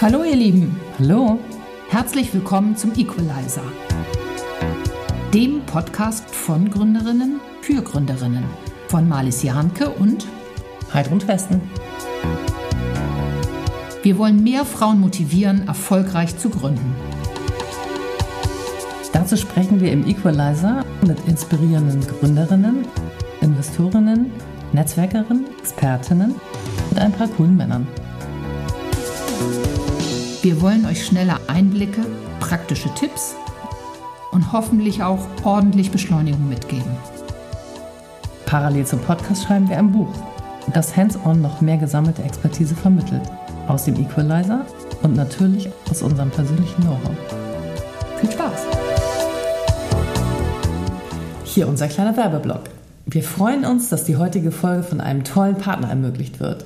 Hallo ihr Lieben, Hallo. herzlich willkommen zum Equalizer, dem Podcast von Gründerinnen für Gründerinnen von Marlies Jahnke und Heidrun Westen. wir wollen mehr Frauen motivieren, erfolgreich zu gründen. Dazu sprechen wir im Equalizer mit inspirierenden Gründerinnen, Investorinnen, Netzwerkerinnen, Expertinnen und ein paar coolen Männern. Wir wollen euch schnelle Einblicke, praktische Tipps und hoffentlich auch ordentlich Beschleunigung mitgeben. Parallel zum Podcast schreiben wir ein Buch, das hands-on noch mehr gesammelte Expertise vermittelt. Aus dem Equalizer und natürlich aus unserem persönlichen Know-how. Viel Spaß! Hier unser kleiner Werbeblock. Wir freuen uns, dass die heutige Folge von einem tollen Partner ermöglicht wird.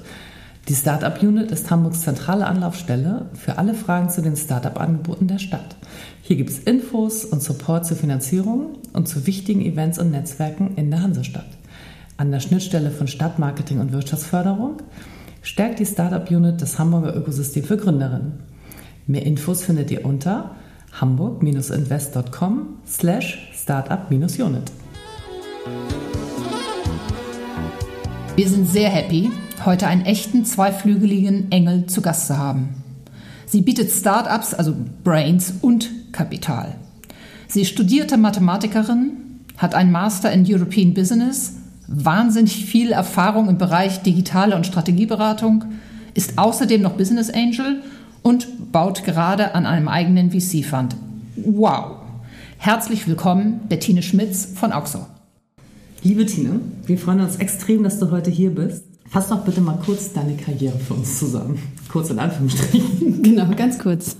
Die Startup Unit ist Hamburgs zentrale Anlaufstelle für alle Fragen zu den Startup-Angeboten der Stadt. Hier gibt es Infos und Support zur Finanzierung und zu wichtigen Events und Netzwerken in der Hansestadt. An der Schnittstelle von Stadtmarketing und Wirtschaftsförderung stärkt die Startup Unit das Hamburger Ökosystem für Gründerinnen. Mehr Infos findet ihr unter hamburg-invest.com slash startup-unit. Wir sind sehr happy, heute einen echten zweiflügeligen Engel zu Gast zu haben. Sie bietet Startups, also Brains und Kapital. Sie studierte Mathematikerin, hat einen Master in European Business, wahnsinnig viel Erfahrung im Bereich digitale und Strategieberatung, ist außerdem noch Business Angel und baut gerade an einem eigenen VC-Fund. Wow! Herzlich willkommen, Bettine Schmitz von Auxor. Liebe Tine, wir freuen uns extrem, dass du heute hier bist. Fass doch bitte mal kurz deine Karriere für uns zusammen. Kurz in Anführungsstrichen. Genau, ganz kurz.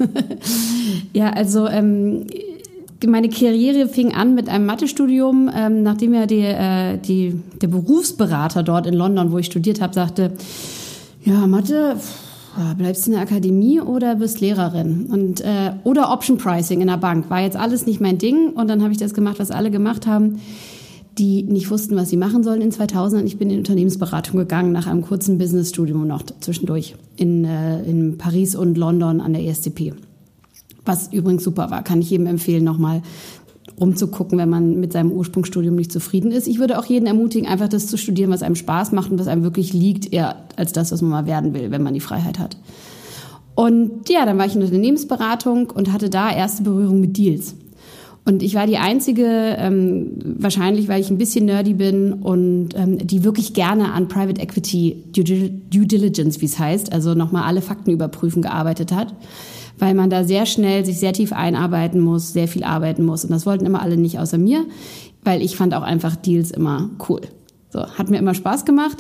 ja, also ähm, meine Karriere fing an mit einem Mathestudium, ähm, nachdem ja die, äh, die, der Berufsberater dort in London, wo ich studiert habe, sagte, ja, Mathe, bleibst du in der Akademie oder bist Lehrerin? Und, äh, oder Option Pricing in der Bank. War jetzt alles nicht mein Ding. Und dann habe ich das gemacht, was alle gemacht haben die nicht wussten, was sie machen sollen in 2000. Ich bin in Unternehmensberatung gegangen nach einem kurzen Businessstudium noch zwischendurch in, äh, in Paris und London an der ESCP. Was übrigens super war, kann ich jedem empfehlen, nochmal rumzugucken, wenn man mit seinem Ursprungsstudium nicht zufrieden ist. Ich würde auch jeden ermutigen, einfach das zu studieren, was einem Spaß macht und was einem wirklich liegt, eher als das, was man mal werden will, wenn man die Freiheit hat. Und ja, dann war ich in Unternehmensberatung und hatte da erste Berührung mit Deals. Und ich war die einzige, ähm, wahrscheinlich weil ich ein bisschen nerdy bin und ähm, die wirklich gerne an Private Equity Due, Diligence, wie es heißt, also nochmal alle Fakten überprüfen, gearbeitet hat, weil man da sehr schnell sich sehr tief einarbeiten muss, sehr viel arbeiten muss. Und das wollten immer alle nicht außer mir, weil ich fand auch einfach Deals immer cool. So, hat mir immer Spaß gemacht.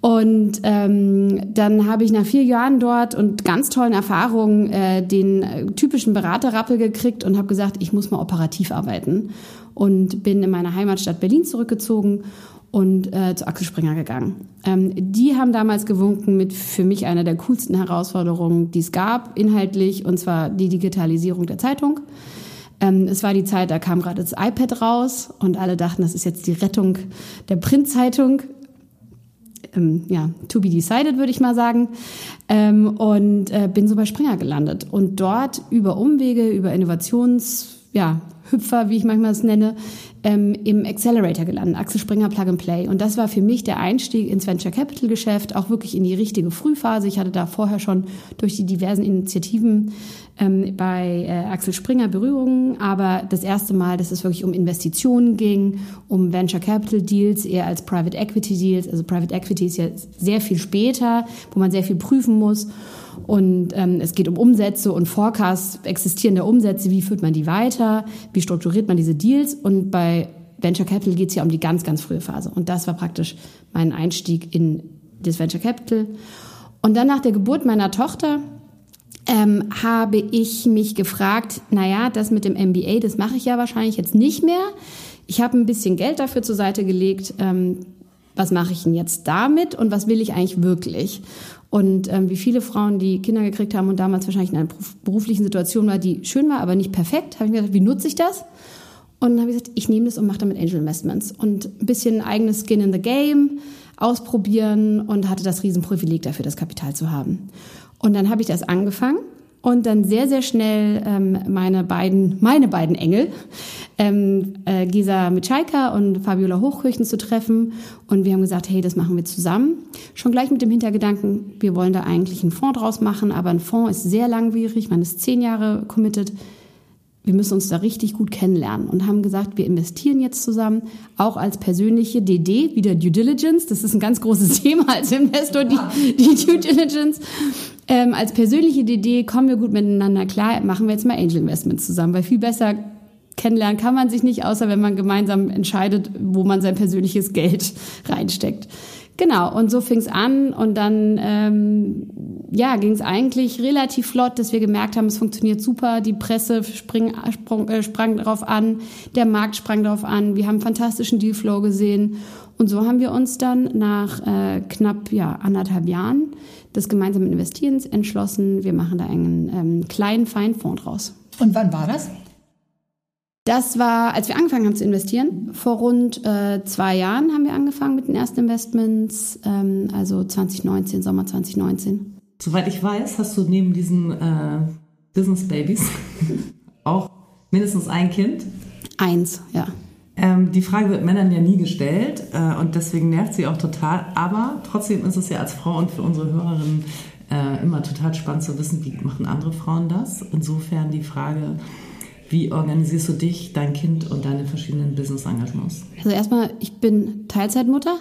Und ähm, dann habe ich nach vier Jahren dort und ganz tollen Erfahrungen äh, den äh, typischen Beraterrappel gekriegt und habe gesagt, ich muss mal operativ arbeiten. Und bin in meine Heimatstadt Berlin zurückgezogen und äh, zu Axel Springer gegangen. Ähm, die haben damals gewunken mit für mich einer der coolsten Herausforderungen, die es gab, inhaltlich, und zwar die Digitalisierung der Zeitung. Ähm, es war die Zeit, da kam gerade das iPad raus und alle dachten, das ist jetzt die Rettung der Printzeitung ähm, ja, to be decided, würde ich mal sagen. Ähm, und äh, bin so bei Springer gelandet. Und dort über Umwege, über Innovations, ja, Hüpfer, wie ich manchmal es nenne, ähm, im Accelerator gelandet, Axel Springer Plug and Play. Und das war für mich der Einstieg ins Venture Capital Geschäft, auch wirklich in die richtige Frühphase. Ich hatte da vorher schon durch die diversen Initiativen ähm, bei äh, Axel Springer Berührungen, aber das erste Mal, dass es wirklich um Investitionen ging, um Venture Capital Deals eher als Private Equity Deals. Also Private Equity ist ja sehr viel später, wo man sehr viel prüfen muss. Und ähm, es geht um Umsätze und Forecasts existierende Umsätze. Wie führt man die weiter? Wie strukturiert man diese Deals? Und bei Venture Capital geht es ja um die ganz, ganz frühe Phase. Und das war praktisch mein Einstieg in das Venture Capital. Und dann nach der Geburt meiner Tochter ähm, habe ich mich gefragt, naja, das mit dem MBA, das mache ich ja wahrscheinlich jetzt nicht mehr. Ich habe ein bisschen Geld dafür zur Seite gelegt. Ähm, was mache ich denn jetzt damit und was will ich eigentlich wirklich? Und ähm, wie viele Frauen, die Kinder gekriegt haben und damals wahrscheinlich in einer beruflichen Situation war, die schön war, aber nicht perfekt, habe ich mir gedacht, wie nutze ich das? Und dann habe ich gesagt, ich nehme das und mache damit Angel Investments und ein bisschen eigenes Skin in the Game ausprobieren und hatte das Riesenprivileg dafür, das Kapital zu haben. Und dann habe ich das angefangen und dann sehr, sehr schnell ähm, meine, beiden, meine beiden Engel, ähm, äh, Gisa Mitschaika und Fabiola Hochkirchen zu treffen. Und wir haben gesagt, hey, das machen wir zusammen. Schon gleich mit dem Hintergedanken, wir wollen da eigentlich einen Fonds draus machen, aber ein Fonds ist sehr langwierig, man ist zehn Jahre committed. Wir müssen uns da richtig gut kennenlernen und haben gesagt, wir investieren jetzt zusammen, auch als persönliche DD, wieder Due Diligence. Das ist ein ganz großes Thema als Investor, die, die Due Diligence. Ähm, als persönliche DD kommen wir gut miteinander klar, machen wir jetzt mal Angel Investments zusammen, weil viel besser kennenlernen kann man sich nicht, außer wenn man gemeinsam entscheidet, wo man sein persönliches Geld reinsteckt. Genau, und so fing es an und dann ähm, ja, ging es eigentlich relativ flott, dass wir gemerkt haben, es funktioniert super, die Presse spring, sprang, äh, sprang darauf an, der Markt sprang darauf an, wir haben fantastischen Dealflow gesehen und so haben wir uns dann nach äh, knapp ja, anderthalb Jahren des gemeinsamen Investierens entschlossen, wir machen da einen ähm, kleinen Feinfonds draus. Und wann war das? Das war, als wir angefangen haben zu investieren. Vor rund äh, zwei Jahren haben wir angefangen mit den ersten Investments, ähm, also 2019, Sommer 2019. Soweit ich weiß, hast du neben diesen äh, Business Babys auch mindestens ein Kind. Eins, ja. Ähm, die Frage wird Männern ja nie gestellt äh, und deswegen nervt sie auch total. Aber trotzdem ist es ja als Frau und für unsere Hörerinnen äh, immer total spannend zu wissen, wie machen andere Frauen das. Insofern die Frage, wie organisierst du dich, dein Kind und deine verschiedenen Business-Engagements? Also erstmal, ich bin Teilzeitmutter.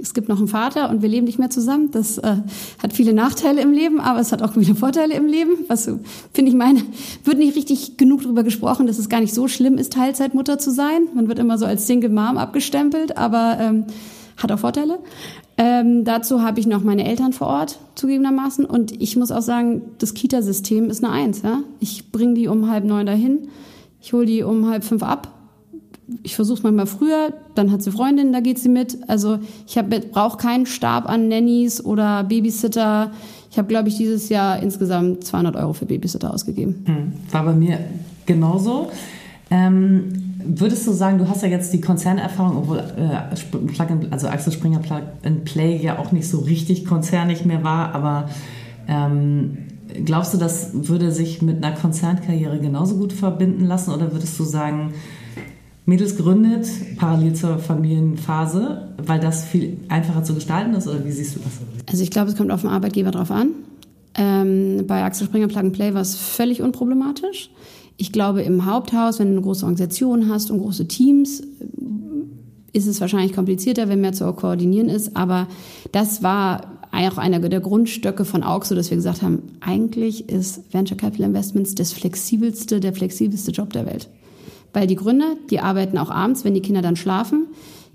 Es gibt noch einen Vater und wir leben nicht mehr zusammen. Das äh, hat viele Nachteile im Leben, aber es hat auch viele Vorteile im Leben. Was finde ich meine, wird nicht richtig genug darüber gesprochen, dass es gar nicht so schlimm ist, Teilzeitmutter zu sein. Man wird immer so als Single Mom abgestempelt, aber ähm, hat auch Vorteile. Ähm, dazu habe ich noch meine Eltern vor Ort, zugegebenermaßen. Und ich muss auch sagen, das Kita-System ist eine Eins. Ja? Ich bringe die um halb neun dahin ich hole die um halb fünf ab. Ich versuche es manchmal früher, dann hat sie Freundin, da geht sie mit. Also ich brauche keinen Stab an Nannies oder Babysitter. Ich habe, glaube ich, dieses Jahr insgesamt 200 Euro für Babysitter ausgegeben. Hm, war bei mir genauso. Ähm, würdest du sagen, du hast ja jetzt die Konzernerfahrung, obwohl äh, also Axel Springer Plug and Play ja auch nicht so richtig konzernig mehr war, aber ähm, Glaubst du, das würde sich mit einer Konzernkarriere genauso gut verbinden lassen oder würdest du sagen, Mädels gründet parallel zur Familienphase, weil das viel einfacher zu gestalten ist oder wie siehst du das? Also ich glaube, es kommt auf den Arbeitgeber drauf an. Ähm, bei Axel Springer Plug and Play war es völlig unproblematisch. Ich glaube, im Haupthaus, wenn du eine große Organisation hast und große Teams, ist es wahrscheinlich komplizierter, wenn mehr zu koordinieren ist. Aber das war auch einer der Grundstöcke von AUXO, dass wir gesagt haben, eigentlich ist Venture Capital Investments das flexibelste, der flexibelste Job der Welt. Weil die Gründer, die arbeiten auch abends, wenn die Kinder dann schlafen.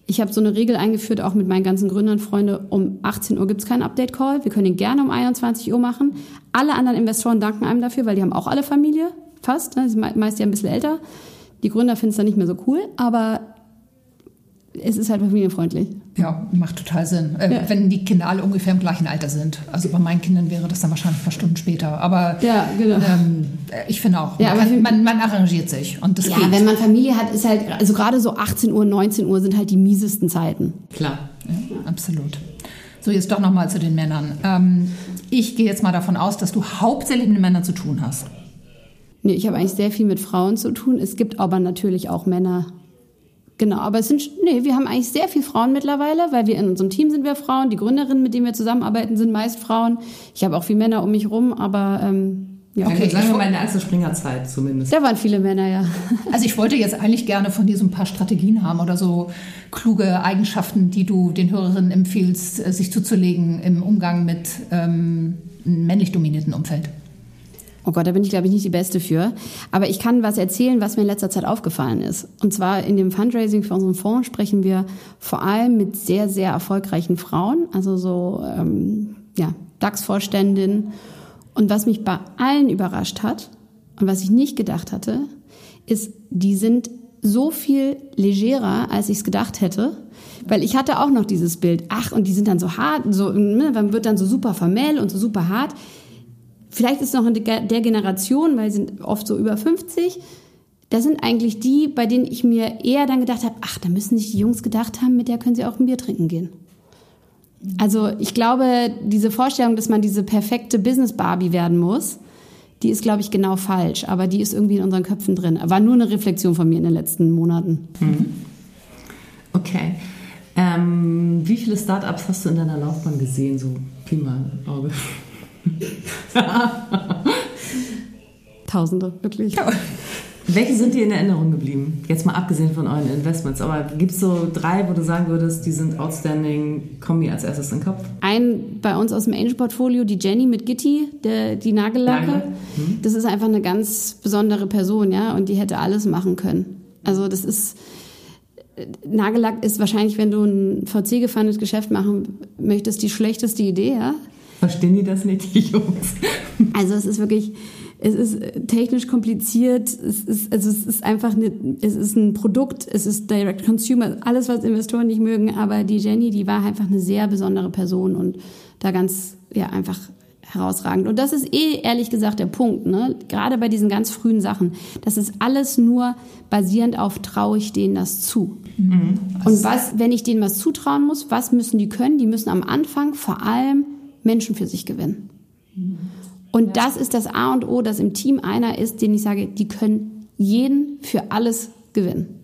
Ich habe so eine Regel eingeführt, auch mit meinen ganzen Gründern, Freunde, um 18 Uhr gibt es keinen Update-Call. Wir können ihn gerne um 21 Uhr machen. Alle anderen Investoren danken einem dafür, weil die haben auch alle Familie, fast. Ne? Die sind meist ja ein bisschen älter. Die Gründer finden es dann nicht mehr so cool, aber es ist halt familienfreundlich. Ja, macht total Sinn. Äh, ja. Wenn die Kinder alle ungefähr im gleichen Alter sind. Also bei meinen Kindern wäre das dann wahrscheinlich ein paar Stunden später. Aber ja, genau. ähm, ich finde auch, ja, man, kann, man, man, arrangiert sich und das Ja, geht. wenn man Familie hat, ist halt, also gerade so 18 Uhr, 19 Uhr sind halt die miesesten Zeiten. Klar. Ja, absolut. So, jetzt doch nochmal zu den Männern. Ähm, ich gehe jetzt mal davon aus, dass du hauptsächlich mit Männern zu tun hast. Nee, ich habe eigentlich sehr viel mit Frauen zu tun. Es gibt aber natürlich auch Männer, Genau, aber es sind, nee, wir haben eigentlich sehr viele Frauen mittlerweile, weil wir in unserem Team sind wir Frauen, die Gründerinnen, mit denen wir zusammenarbeiten, sind meist Frauen. Ich habe auch viele Männer um mich rum, aber ähm, ja, okay. Sagen wir mal in der Axel Springer Zeit zumindest. Da waren viele Männer, ja. Also ich wollte jetzt eigentlich gerne von dir so ein paar Strategien haben oder so kluge Eigenschaften, die du den Hörerinnen empfiehlst, äh, sich zuzulegen im Umgang mit ähm, einem männlich dominierten Umfeld. Oh Gott, da bin ich, glaube ich, nicht die Beste für. Aber ich kann was erzählen, was mir in letzter Zeit aufgefallen ist. Und zwar in dem Fundraising für unseren Fonds sprechen wir vor allem mit sehr, sehr erfolgreichen Frauen, also so ähm, ja, DAX-Vorständinnen. Und was mich bei allen überrascht hat und was ich nicht gedacht hatte, ist, die sind so viel legerer, als ich es gedacht hätte. Weil ich hatte auch noch dieses Bild, ach, und die sind dann so hart, so, ne, man wird dann so super formell und so super hart vielleicht ist noch in der Generation, weil sie sind oft so über 50, das sind eigentlich die, bei denen ich mir eher dann gedacht habe, ach, da müssen sich die Jungs gedacht haben, mit der können sie auch ein Bier trinken gehen. Also ich glaube, diese Vorstellung, dass man diese perfekte Business-Barbie werden muss, die ist, glaube ich, genau falsch. Aber die ist irgendwie in unseren Köpfen drin. War nur eine Reflexion von mir in den letzten Monaten. Mhm. Okay. Ähm, wie viele Startups hast du in deiner Laufbahn gesehen, so Pi mal Auge? Tausende, wirklich. Ja. Welche sind dir in Erinnerung geblieben? Jetzt mal abgesehen von euren Investments, aber gibt es so drei, wo du sagen würdest, die sind outstanding, kommen mir als erstes in den Kopf? Ein bei uns aus dem Angel-Portfolio, die Jenny mit Gitti, der, die Nagellacke. Hm. Das ist einfach eine ganz besondere Person, ja, und die hätte alles machen können. Also das ist, Nagellack ist wahrscheinlich, wenn du ein VC-gefundetes Geschäft machen möchtest, die schlechteste Idee, ja. Verstehen die das nicht, die Jungs? Also es ist wirklich, es ist technisch kompliziert, es ist, also es ist einfach eine, es ist ein Produkt, es ist Direct Consumer, alles, was Investoren nicht mögen, aber die Jenny, die war einfach eine sehr besondere Person und da ganz, ja, einfach herausragend. Und das ist eh ehrlich gesagt der Punkt, ne? Gerade bei diesen ganz frühen Sachen. Das ist alles nur basierend auf, traue ich denen das zu. Mhm. Und was, wenn ich denen was zutrauen muss, was müssen die können? Die müssen am Anfang vor allem Menschen für sich gewinnen. Und das ist das A und O, dass im Team einer ist, den ich sage, die können jeden für alles gewinnen.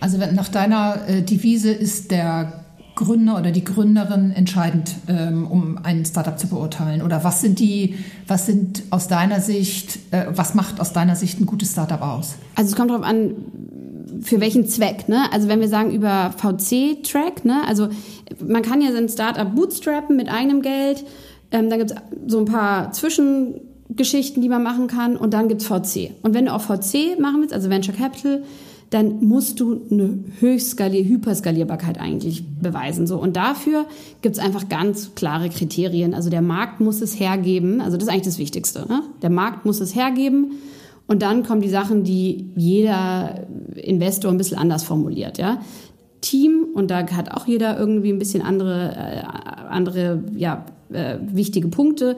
Also nach deiner äh, Devise ist der Gründer oder die Gründerin entscheidend, ähm, um ein Startup zu beurteilen? Oder was sind die, was sind aus deiner Sicht, äh, was macht aus deiner Sicht ein gutes Startup aus? Also es kommt darauf an, für welchen Zweck, ne? Also wenn wir sagen über VC-Track, ne? Also man kann ja sein Startup bootstrappen mit eigenem Geld ähm, dann gibt es so ein paar Zwischengeschichten, die man machen kann. Und dann gibt es VC. Und wenn du auch VC machen willst, also Venture Capital, dann musst du eine Höchstskalier Hyperskalierbarkeit eigentlich beweisen. So. Und dafür gibt es einfach ganz klare Kriterien. Also der Markt muss es hergeben. Also das ist eigentlich das Wichtigste. Ne? Der Markt muss es hergeben. Und dann kommen die Sachen, die jeder Investor ein bisschen anders formuliert. Ja? Team, und da hat auch jeder irgendwie ein bisschen andere, äh, andere ja, äh, wichtige Punkte.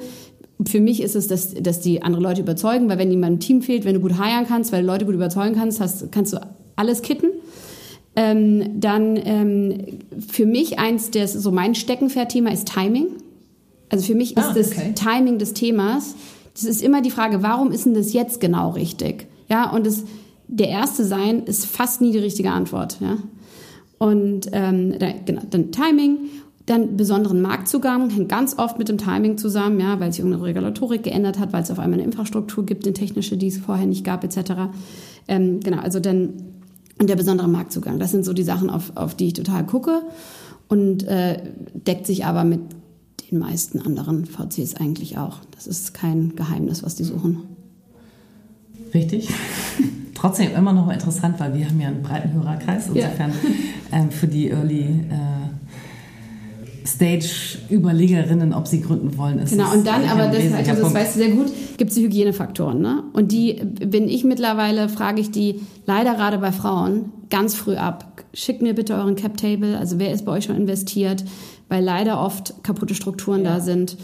Für mich ist es, dass, dass die andere Leute überzeugen, weil wenn jemand im Team fehlt, wenn du gut heiern kannst, weil du Leute gut überzeugen kannst, hast, kannst du alles kitten. Ähm, dann ähm, für mich eins, der so mein Steckenpferd-Thema ist Timing. Also für mich ah, ist das okay. Timing des Themas. Das ist immer die Frage, warum ist denn das jetzt genau richtig? Ja, und das, der erste sein ist fast nie die richtige Antwort. Ja, und ähm, genau, dann Timing dann besonderen Marktzugang hängt ganz oft mit dem Timing zusammen, ja, weil sich irgendeine Regulatorik geändert hat, weil es auf einmal eine Infrastruktur gibt, eine technische, die es vorher nicht gab, etc. Ähm, genau, also dann und der besondere Marktzugang. Das sind so die Sachen, auf, auf die ich total gucke und äh, deckt sich aber mit den meisten anderen VCs eigentlich auch. Das ist kein Geheimnis, was die suchen. Richtig. Trotzdem immer noch interessant, weil wir haben ja einen breiten Hörerkreis. Insofern ja. ähm, für die Early äh, Stage-Überlegerinnen, ob sie gründen wollen. Ist genau, und dann, aber das, also das weißt du sehr gut, gibt es die Hygienefaktoren. Ne? Und die bin ich mittlerweile, frage ich die leider gerade bei Frauen ganz früh ab. Schickt mir bitte euren Cap-Table, also wer ist bei euch schon investiert, weil leider oft kaputte Strukturen ja. da sind.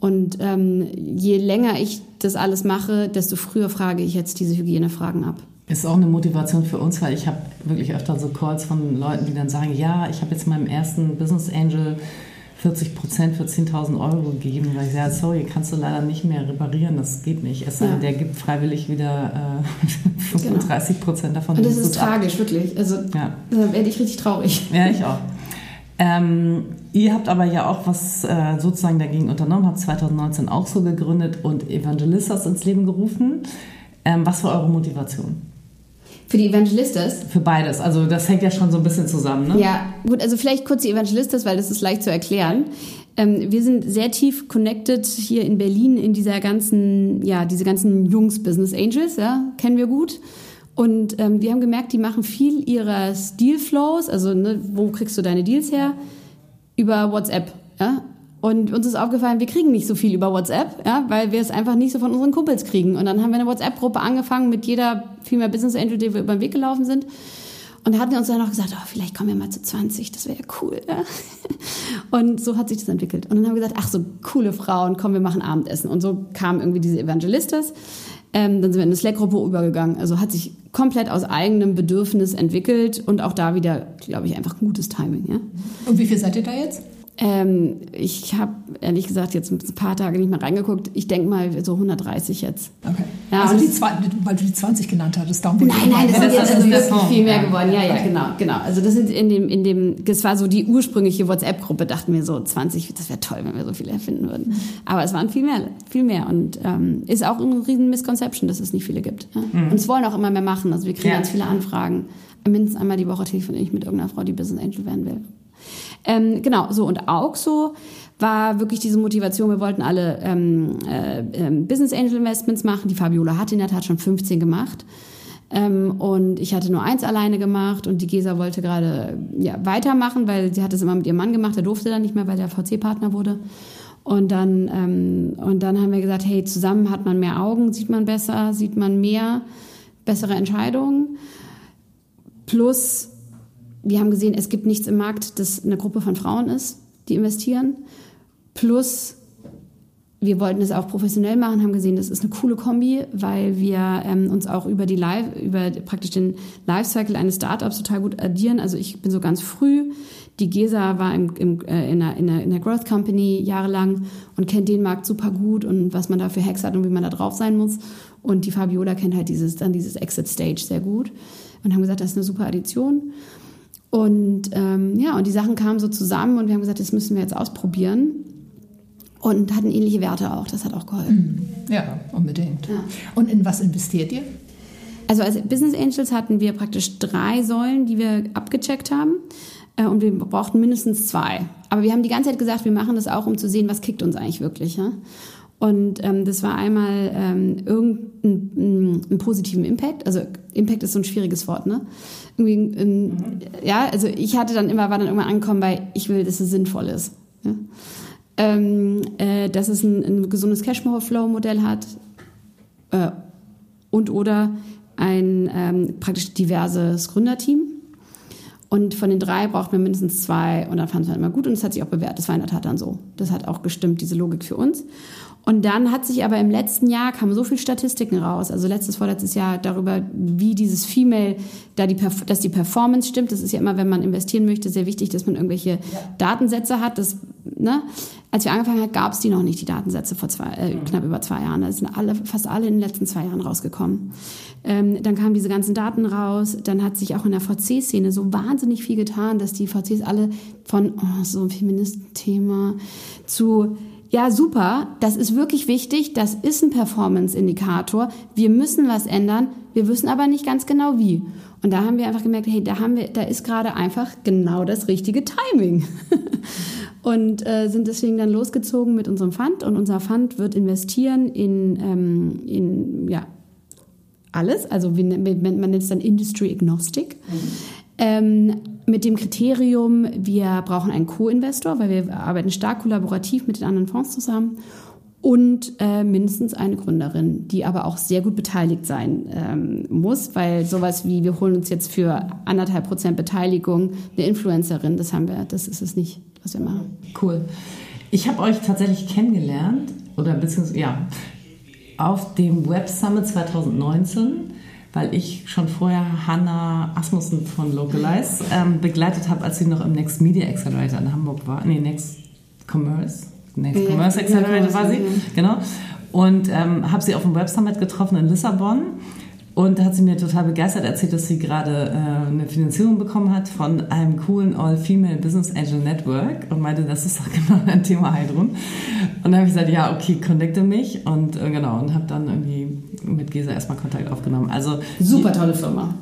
Und ähm, je länger ich das alles mache, desto früher frage ich jetzt diese Hygienefragen ab. Ist auch eine Motivation für uns, weil ich habe wirklich öfter so Calls von Leuten, die dann sagen, ja, ich habe jetzt meinem ersten Business Angel 40 Prozent für 10.000 Euro gegeben. Und ich sage, sorry, kannst du leider nicht mehr reparieren, das geht nicht. Es sei ja. der gibt freiwillig wieder äh, 35 Prozent genau. davon. Und das ist tragisch, wirklich. Also ja. da werde ich richtig traurig. Ja, ich auch. Ähm, ihr habt aber ja auch was äh, sozusagen dagegen unternommen, habt 2019 auch so gegründet und Evangelistas ins Leben gerufen. Ähm, was war eure Motivation? Für die Evangelistas? Für beides. Also das hängt ja schon so ein bisschen zusammen, ne? Ja, gut, also vielleicht kurz die Evangelistas, weil das ist leicht zu erklären. Ähm, wir sind sehr tief connected hier in Berlin in dieser ganzen, ja, diese ganzen Jungs Business Angels, ja, kennen wir gut. Und ähm, wir haben gemerkt, die machen viel ihrer Deal-Flows, also ne, wo kriegst du deine Deals her? Über WhatsApp. Ja? Und uns ist aufgefallen, wir kriegen nicht so viel über WhatsApp, ja, weil wir es einfach nicht so von unseren Kumpels kriegen. Und dann haben wir eine WhatsApp-Gruppe angefangen mit jeder Female Business Angel, die wir über den Weg gelaufen sind. Und hatten uns dann noch gesagt, oh, vielleicht kommen wir mal zu 20, das wäre ja cool. Ja? Und so hat sich das entwickelt. Und dann haben wir gesagt, ach so, coole Frauen, komm, wir machen Abendessen. Und so kam irgendwie diese Evangelistas. Ähm, dann sind wir in eine Slack-Gruppe übergegangen. Also hat sich komplett aus eigenem Bedürfnis entwickelt und auch da wieder, glaube ich, einfach gutes Timing. Ja? Und wie viel seid ihr da jetzt? Ähm, ich habe ehrlich gesagt jetzt ein paar Tage nicht mehr reingeguckt. Ich denke mal so 130 jetzt. Okay. Ja, also die zwei, weil du die 20 genannt hattest, darum Nein, nein, das das jetzt ist also wirklich viel mehr geworden. Ja, ja, Okay. genau, genau. Also das sind in dem, in dem, das war so die ursprüngliche WhatsApp-Gruppe, dachten wir so 20, das wäre toll, wenn wir so viele erfinden würden. Aber es waren viel mehr, viel mehr und ähm, ist auch ein riesen Misconception, dass es nicht viele gibt. Ja? Und es wollen auch immer mehr machen. Also wir kriegen Ja. ganz viele Anfragen. Mindestens einmal die Woche telefoniere ich mit irgendeiner Frau, die Business Angel werden will. Ähm, genau, so und auch so war wirklich diese Motivation, wir wollten alle ähm, äh, ähm, Business Angel Investments machen. Die Fabiola hat in der Tat schon 15 gemacht. Ähm, und ich hatte nur eins alleine gemacht und die Gesa wollte gerade ja, weitermachen, weil sie hat es immer mit ihrem Mann gemacht, der durfte dann nicht mehr, weil der VC-Partner wurde. Und dann, ähm, und dann haben wir gesagt, hey, zusammen hat man mehr Augen, sieht man besser, sieht man mehr, bessere Entscheidungen. Plus, wir haben gesehen, es gibt nichts im Markt, das eine Gruppe von Frauen ist, die investieren. Plus, wir wollten es auch professionell machen, haben gesehen, das ist eine coole Kombi, weil wir ähm, uns auch über die Live, über praktisch den Lifecycle eines Startups total gut addieren. Also ich bin so ganz früh. Die Gesa war im, im, äh, in, einer, in, einer, in einer Growth Company jahrelang und kennt den Markt super gut und was man da für Hacks hat und wie man da drauf sein muss. Und die Fabiola kennt halt dieses, dann dieses Exit Stage sehr gut und haben gesagt, das ist eine super Addition. Und ähm, ja, und die Sachen kamen so zusammen und wir haben gesagt, das müssen wir jetzt ausprobieren. Und hatten ähnliche Werte auch, das hat auch geholfen. Ja, unbedingt. Ja. Und in was investiert ihr? Also als Business Angels hatten wir praktisch drei Säulen, die wir abgecheckt haben. Äh, Und wir brauchten mindestens zwei. Aber wir haben die ganze Zeit gesagt, wir machen das auch, um zu sehen, was kickt uns eigentlich wirklich. Ja? Und ähm, das war einmal ähm, irgendeinen einen, einen positiven Impact. Also Impact ist so ein schwieriges Wort, ne? Irgendwie, ähm, ja, also ich hatte dann immer, war dann irgendwann angekommen bei, ich will, dass es sinnvoll ist. Ja? Ähm, äh, dass es ein, ein gesundes Cashflow-Modell hat äh, und oder ein ähm, praktisch diverses Gründerteam. Und von den drei braucht man mindestens zwei und dann fand es halt immer gut und es hat sich auch bewährt. Das war in der Tat dann so. Das hat auch gestimmt, diese Logik für uns. Und dann hat sich aber im letzten Jahr kamen so viele Statistiken raus, also letztes, vorletztes Jahr darüber, wie dieses Female, da die, dass die Performance stimmt. Das ist ja immer, wenn man investieren möchte, sehr wichtig, dass man irgendwelche Datensätze hat. Das, ne? Als wir angefangen haben, gab es die noch nicht, die Datensätze vor zwei, äh, knapp über zwei Jahren. Da sind alle, fast alle in den letzten zwei Jahren rausgekommen. Ähm, dann kamen diese ganzen Daten raus. Dann hat sich auch in der VC-Szene so wahnsinnig viel getan, dass die VCs alle von oh, so ein Feministenthema zu ja, super, das ist wirklich wichtig, das ist ein Performance-Indikator. Wir müssen was ändern, wir wissen aber nicht ganz genau wie. Und da haben wir einfach gemerkt, hey, da haben wir, da ist gerade einfach genau das richtige Timing. und äh, sind deswegen dann losgezogen mit unserem Fund. Und unser Fund wird investieren in, ähm, in ja, alles. Also wir, man nennt es dann Industry Agnostic. Ähm, mit dem Kriterium, wir brauchen einen Co-Investor, weil wir arbeiten stark kollaborativ mit den anderen Fonds zusammen und äh, mindestens eine Gründerin, die aber auch sehr gut beteiligt sein ähm, muss, weil sowas wie wir holen uns jetzt für anderthalb Prozent Beteiligung eine Influencerin, das haben wir, das ist es nicht, was wir machen. Cool. Ich habe euch tatsächlich kennengelernt, oder beziehungsweise, ja, auf dem Web Summit 2019, weil ich schon vorher Hannah Asmussen von Localize ähm, begleitet habe, als sie noch im Next Media Accelerator in Hamburg war. Nee, Next Commerce. Next Ja, Commerce ja, Accelerator war sie, ja. genau. Und ähm, habe sie auf dem Web Summit getroffen in Lissabon. Und da hat sie mir total begeistert erzählt, dass sie gerade äh, eine Finanzierung bekommen hat von einem coolen All-Female Business Angel Network und meinte, das ist doch genau ein Thema Heidrun. Und dann habe ich gesagt, ja, okay, connecte mich und äh, genau und habe dann irgendwie mit Gesa erstmal Kontakt aufgenommen. Also Super tolle Firma.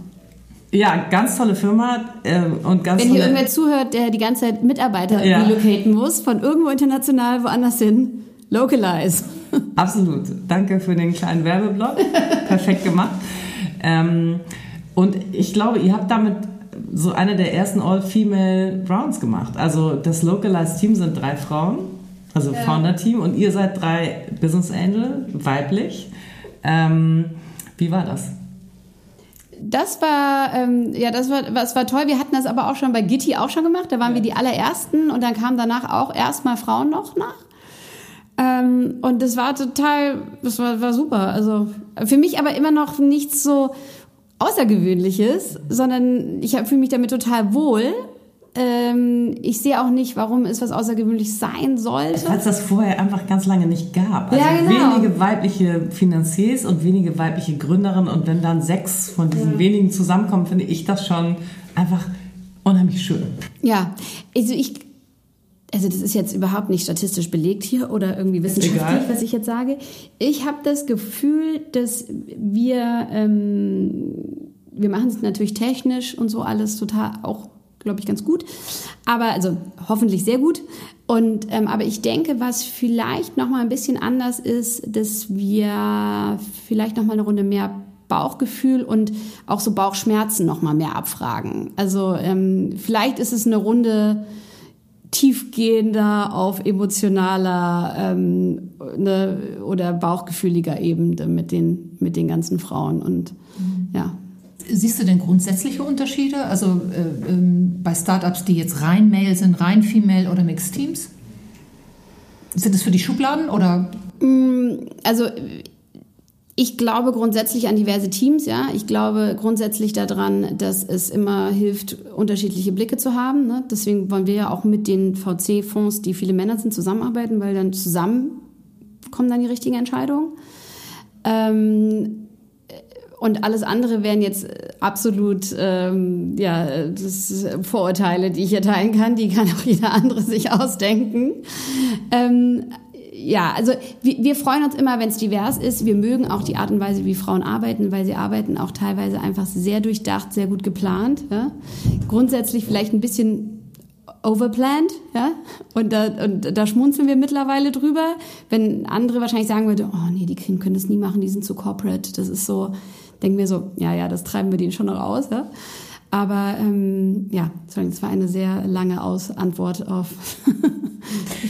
ja, ganz tolle Firma äh, und ganz Wenn hier tolle. irgendwer zuhört, der die ganze Zeit Mitarbeiter Ja. relocaten muss, von irgendwo international woanders hin, localize. Absolut. Danke für den kleinen Werbeblock. Perfekt gemacht. Ähm, und ich glaube, ihr habt damit so eine der ersten All-Female Rounds gemacht. Also das Localized Team sind drei Frauen, also Founder-Team, und ihr seid drei Business Angel, weiblich. Ähm, wie war das? Das war, ähm, ja, das war, das war toll. Wir hatten das aber auch schon bei Gitti auch schon gemacht. Da waren wir die allerersten und dann kamen danach auch erstmal Frauen noch nach. Ähm, und das war total, das war, war super. Also für mich aber immer noch nichts so Außergewöhnliches, sondern ich fühle mich damit total wohl. Ähm, ich sehe auch nicht, warum es was außergewöhnlich sein sollte. Falls das vorher einfach ganz lange nicht gab. Also Ja, genau. wenige weibliche Finanziers und wenige weibliche Gründerinnen und wenn dann sechs von diesen wenigen zusammenkommen, finde ich das schon einfach unheimlich schön. Ja, also ich, also das ist jetzt überhaupt nicht statistisch belegt hier oder irgendwie wissenschaftlich, egal. was ich jetzt sage. Ich habe das Gefühl, dass wir, ähm, wir machen es natürlich technisch und so alles total auch, glaube ich, ganz gut. Aber, also hoffentlich sehr gut. Und, ähm, aber ich denke, was vielleicht noch mal ein bisschen anders ist, dass wir vielleicht noch mal eine Runde mehr Bauchgefühl und auch so Bauchschmerzen noch mal mehr abfragen. Also ähm, vielleicht ist es eine Runde tiefgehender auf emotionaler ähm, ne, oder bauchgefühliger Ebene mit den mit den ganzen Frauen und ja. Siehst du denn grundsätzliche Unterschiede? Also äh, ähm, bei Startups, die jetzt rein Male sind, rein Female oder Mixed Teams? Sind es für die Schubladen oder? Also ich glaube grundsätzlich an diverse Teams, ja. Ich glaube grundsätzlich daran, dass es immer hilft, unterschiedliche Blicke zu haben. Ne? Deswegen wollen wir ja auch mit den VC-Fonds, die viele Männer sind, zusammenarbeiten, weil dann zusammen kommen dann die richtigen Entscheidungen. Ähm, und alles andere wären jetzt absolut ähm, ja, das Vorurteile, die ich hier teilen kann. Die kann auch jeder andere sich ausdenken. Ähm, ja, also wir, wir freuen uns immer, wenn es divers ist. Wir mögen auch die Art und Weise, wie Frauen arbeiten, weil sie arbeiten auch teilweise einfach sehr durchdacht, sehr gut geplant. Ja? Grundsätzlich vielleicht ein bisschen overplanned, ja, und da, und da schmunzeln wir mittlerweile drüber. Wenn andere wahrscheinlich sagen würden, oh nee, die Kinder können das nie machen, die sind zu corporate. Das ist so, denken wir so, ja, ja, das treiben wir denen schon noch aus, ja. Aber ähm, ja, sorry, das war eine sehr lange Aus Antwort auf.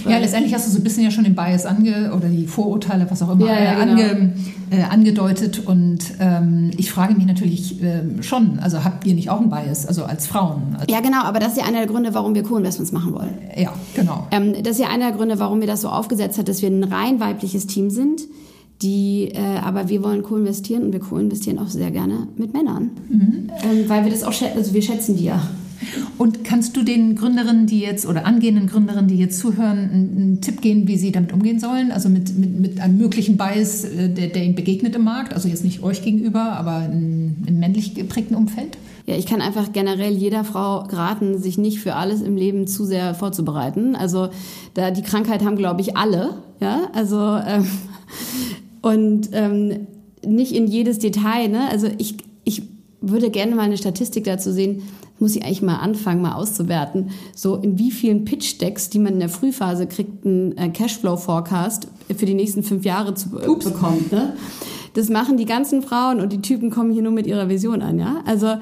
Ja, letztendlich hast du so ein bisschen ja schon den Bias ange oder die Vorurteile, was auch immer, Ja, ja, äh, genau. ange, äh, angedeutet. Und ähm, ich frage mich natürlich ähm, schon, also habt ihr nicht auch einen Bias, also als Frauen? Also, ja, genau, aber das ist ja einer der Gründe, warum wir Co-Investments machen wollen. ja, genau. Ähm, das ist ja einer der Gründe, warum wir das so aufgesetzt hat, dass wir ein rein weibliches Team sind. Die, äh, aber wir wollen co-investieren und wir co-investieren auch sehr gerne mit Männern, ähm, weil wir das auch, schä- also wir schätzen die ja. Und kannst du den Gründerinnen, die jetzt oder angehenden Gründerinnen, die jetzt zuhören, einen, einen Tipp geben, wie sie damit umgehen sollen? Also mit, mit, mit einem möglichen Bias, äh, der, der ihnen begegnet im Markt, also jetzt nicht euch gegenüber, aber in, im männlich geprägten Umfeld? Ja, ich kann einfach generell jeder Frau raten, sich nicht für alles im Leben zu sehr vorzubereiten. Also da die Krankheit haben, glaube ich, alle. Ja, also ähm, und ähm, nicht in jedes Detail. Ne? Also ich, ich würde gerne mal eine Statistik dazu sehen. Muss ich eigentlich mal anfangen, mal auszuwerten. So in wie vielen Pitch-Decks, die man in der Frühphase kriegt, einen äh, Cashflow-Forecast für die nächsten fünf Jahre zu, äh, bekommt. Ne? Das machen die ganzen Frauen und die Typen kommen hier nur mit ihrer Vision an, ja. Also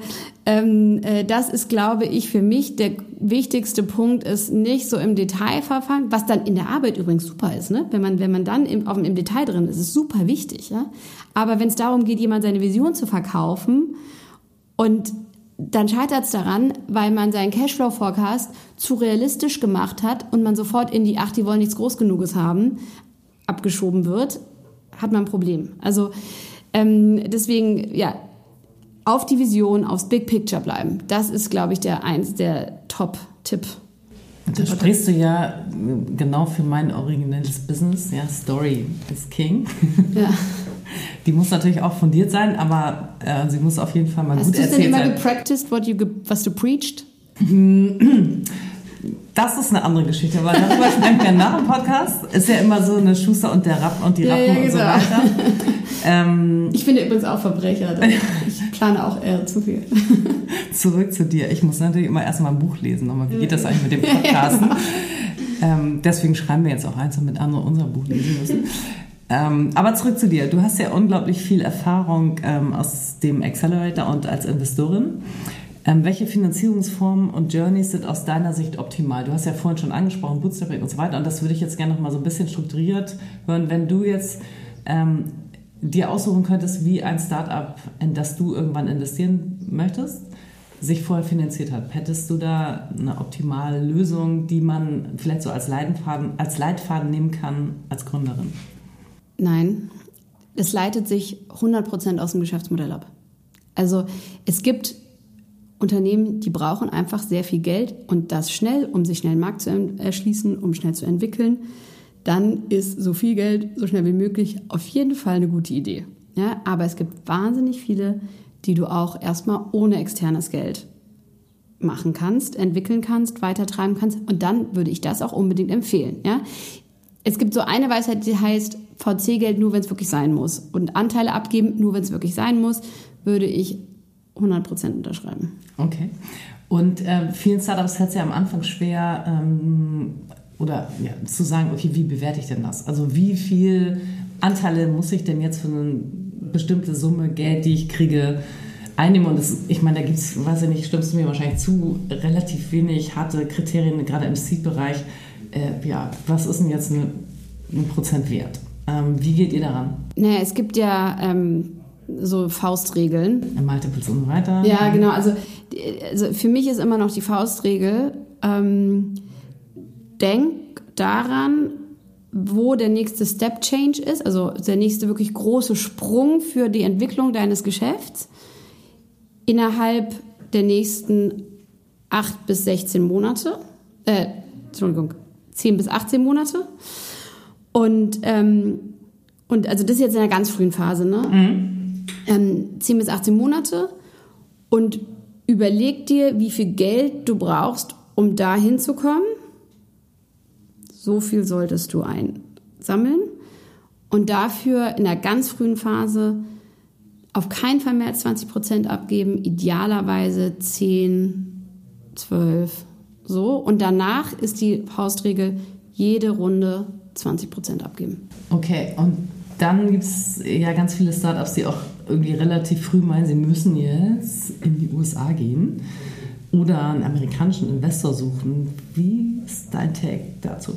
ähm, äh, das ist, glaube ich, für mich der wichtigste Punkt, ist nicht so im Detail verfahren, was dann in der Arbeit übrigens super ist, ne? Wenn man wenn man dann im, auf, im Detail drin ist, ist super wichtig, ja. Aber wenn es darum geht, jemand seine Vision zu verkaufen und dann scheitert es daran, weil man seinen Cashflow-Forecast zu realistisch gemacht hat und man sofort in die, ach, die wollen nichts Groß genuges haben, abgeschoben wird, hat man ein Problem. Also ähm, deswegen, ja, auf die Vision, aufs Big Picture bleiben. Das ist, glaube ich, der eins der Top-Tipp. Da sprichst du ja genau für mein originelles Business. Ja, Story is King. Ja. Die muss natürlich auch fundiert sein, aber äh, sie muss auf jeden Fall mal Hast gut du denn erzählt immer sein. gepracticed, what you ge was du preached? Das ist eine andere Geschichte, aber darüber sprechen wir nach dem Podcast. Ist ja immer so eine Schuster und der Rappen und die Ja, Rappen ja, und so genau. weiter. Ähm, Ich finde übrigens auch Verbrecher. Ich plane auch eher zu viel. zurück zu dir. Ich muss natürlich immer erstmal ein Buch lesen. Nochmal, wie geht das eigentlich mit dem Podcasten? ähm, deswegen schreiben wir jetzt auch eins, damit andere unser Buch lesen müssen. Ähm, aber zurück zu dir. Du hast ja unglaublich viel Erfahrung ähm, aus dem Accelerator und als Investorin. Ähm, welche Finanzierungsformen und Journeys sind aus deiner Sicht optimal? Du hast ja vorhin schon angesprochen, Bootstrapping und so weiter. Und das würde ich jetzt gerne noch mal so ein bisschen strukturiert hören. Wenn du jetzt ähm, dir aussuchen könntest, wie ein Startup, in das du irgendwann investieren möchtest, sich vorher finanziert hat, hättest du da eine optimale Lösung, die man vielleicht so als Leitfaden, als Leitfaden nehmen kann als Gründerin? Nein, es leitet sich 100% aus dem Geschäftsmodell ab. Also es gibt Unternehmen, die brauchen einfach sehr viel Geld und das schnell, um sich schnell einen Markt zu erschließen, um schnell zu entwickeln, dann ist so viel Geld so schnell wie möglich auf jeden Fall eine gute Idee. Ja, aber es gibt wahnsinnig viele, die du auch erstmal ohne externes Geld machen kannst, entwickeln kannst, weitertreiben kannst. Und dann würde ich das auch unbedingt empfehlen. Ja? Es gibt so eine Weisheit, die heißt, VC-Geld nur, wenn es wirklich sein muss. Und Anteile abgeben, nur wenn es wirklich sein muss, würde ich 100% unterschreiben. Okay. Und äh, vielen Startups fällt es ja am Anfang schwer, ähm, oder ja, zu sagen, okay, wie bewerte ich denn das? Also wie viel Anteile muss ich denn jetzt für eine bestimmte Summe Geld, die ich kriege, einnehmen? Und das, ich meine, da gibt es, weiß ich nicht, stimmst du mir wahrscheinlich zu, relativ wenig harte Kriterien, gerade im Seed-Bereich. Äh, ja, was ist denn jetzt eine, ein Prozent wert? Ähm, wie geht ihr daran? Naja, es gibt ja ähm, so Faustregeln. Multiples und so weiter. Ja, genau. Also, also für mich ist immer noch die Faustregel, ähm, denk daran, wo der nächste Step Change ist, also der nächste wirklich große Sprung für die Entwicklung deines Geschäfts innerhalb der nächsten 8 bis 16 Monate, äh, Entschuldigung, 10 bis 18 Monate. Und, ähm, und also das ist jetzt in der ganz frühen Phase, ne? Mhm. Ähm, 10 bis 18 Monate und überleg dir, wie viel Geld du brauchst, um da hinzukommen. So viel solltest du einsammeln. Und dafür in der ganz frühen Phase auf keinen Fall mehr als 20 Prozent abgeben, idealerweise 10, 12, so. Und danach ist die Faustregel, jede Runde 20 Prozent abgeben. Okay, und dann gibt es ja ganz viele Startups, die auch irgendwie relativ früh meinen, sie müssen jetzt in die USA gehen oder einen amerikanischen Investor suchen. Wie ist dein Take dazu?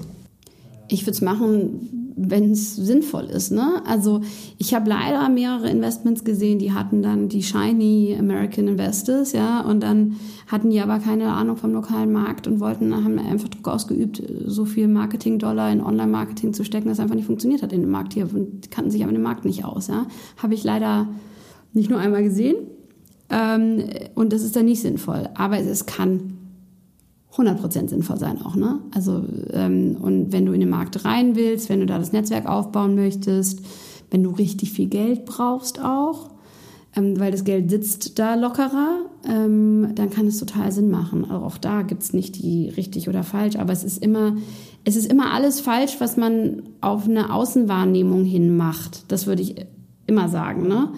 Ich würde es machen, wenn es sinnvoll ist. Ne? Also ich habe leider mehrere Investments gesehen, die hatten dann die shiny American Investors, ja, und dann hatten die aber keine Ahnung vom lokalen Markt und wollten, haben einfach Druck ausgeübt, so viel Marketing-Dollar in Online-Marketing zu stecken, dass einfach nicht funktioniert hat in dem Markt hier und kannten sich aber in dem Markt nicht aus. Ja? Habe ich leider nicht nur einmal gesehen. Ähm, und das ist dann nicht sinnvoll. Aber es kann 100% sinnvoll sein auch. Ne? Also, ähm, und wenn du in den Markt rein willst, wenn du da das Netzwerk aufbauen möchtest, wenn du richtig viel Geld brauchst auch, ähm, weil das Geld sitzt da lockerer, ähm, dann kann es total Sinn machen. Also auch da gibt es nicht die richtig oder falsch, aber es ist immer, es ist immer alles falsch, was man auf eine Außenwahrnehmung hin macht. Das würde ich immer sagen. Ne?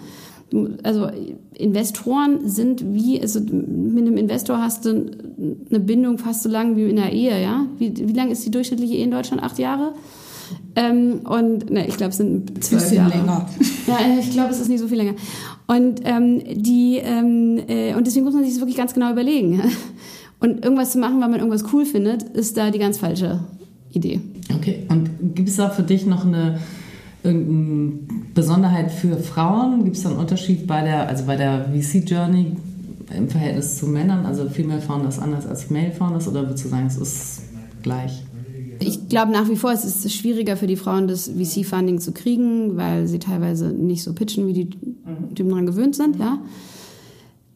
Also Investoren sind wie, also mit einem Investor hast du eine Bindung fast so lang wie in einer Ehe, ja? Wie, wie lang ist die durchschnittliche Ehe in Deutschland? Acht Jahre? Ähm, und ne, ich glaube, es sind zwölf Bisschen Jahre. länger. Ja, ich glaube, es ist nicht so viel länger. Und ähm, die ähm, äh, und deswegen muss man sich das wirklich ganz genau überlegen. Und irgendwas zu machen, weil man irgendwas cool findet, ist da die ganz falsche Idee. Okay. Und gibt es da für dich noch eine irgendeine Besonderheit für Frauen? Gibt es da einen Unterschied bei der, also bei der VC-Journey im Verhältnis zu Männern? Also Female Founders anders als Male Founders oder würdest du sagen, es ist gleich? Ich glaube nach wie vor, es ist schwieriger für die Frauen, das VC-Funding zu kriegen, weil sie teilweise nicht so pitchen, wie die Typen daran gewöhnt sind, ja.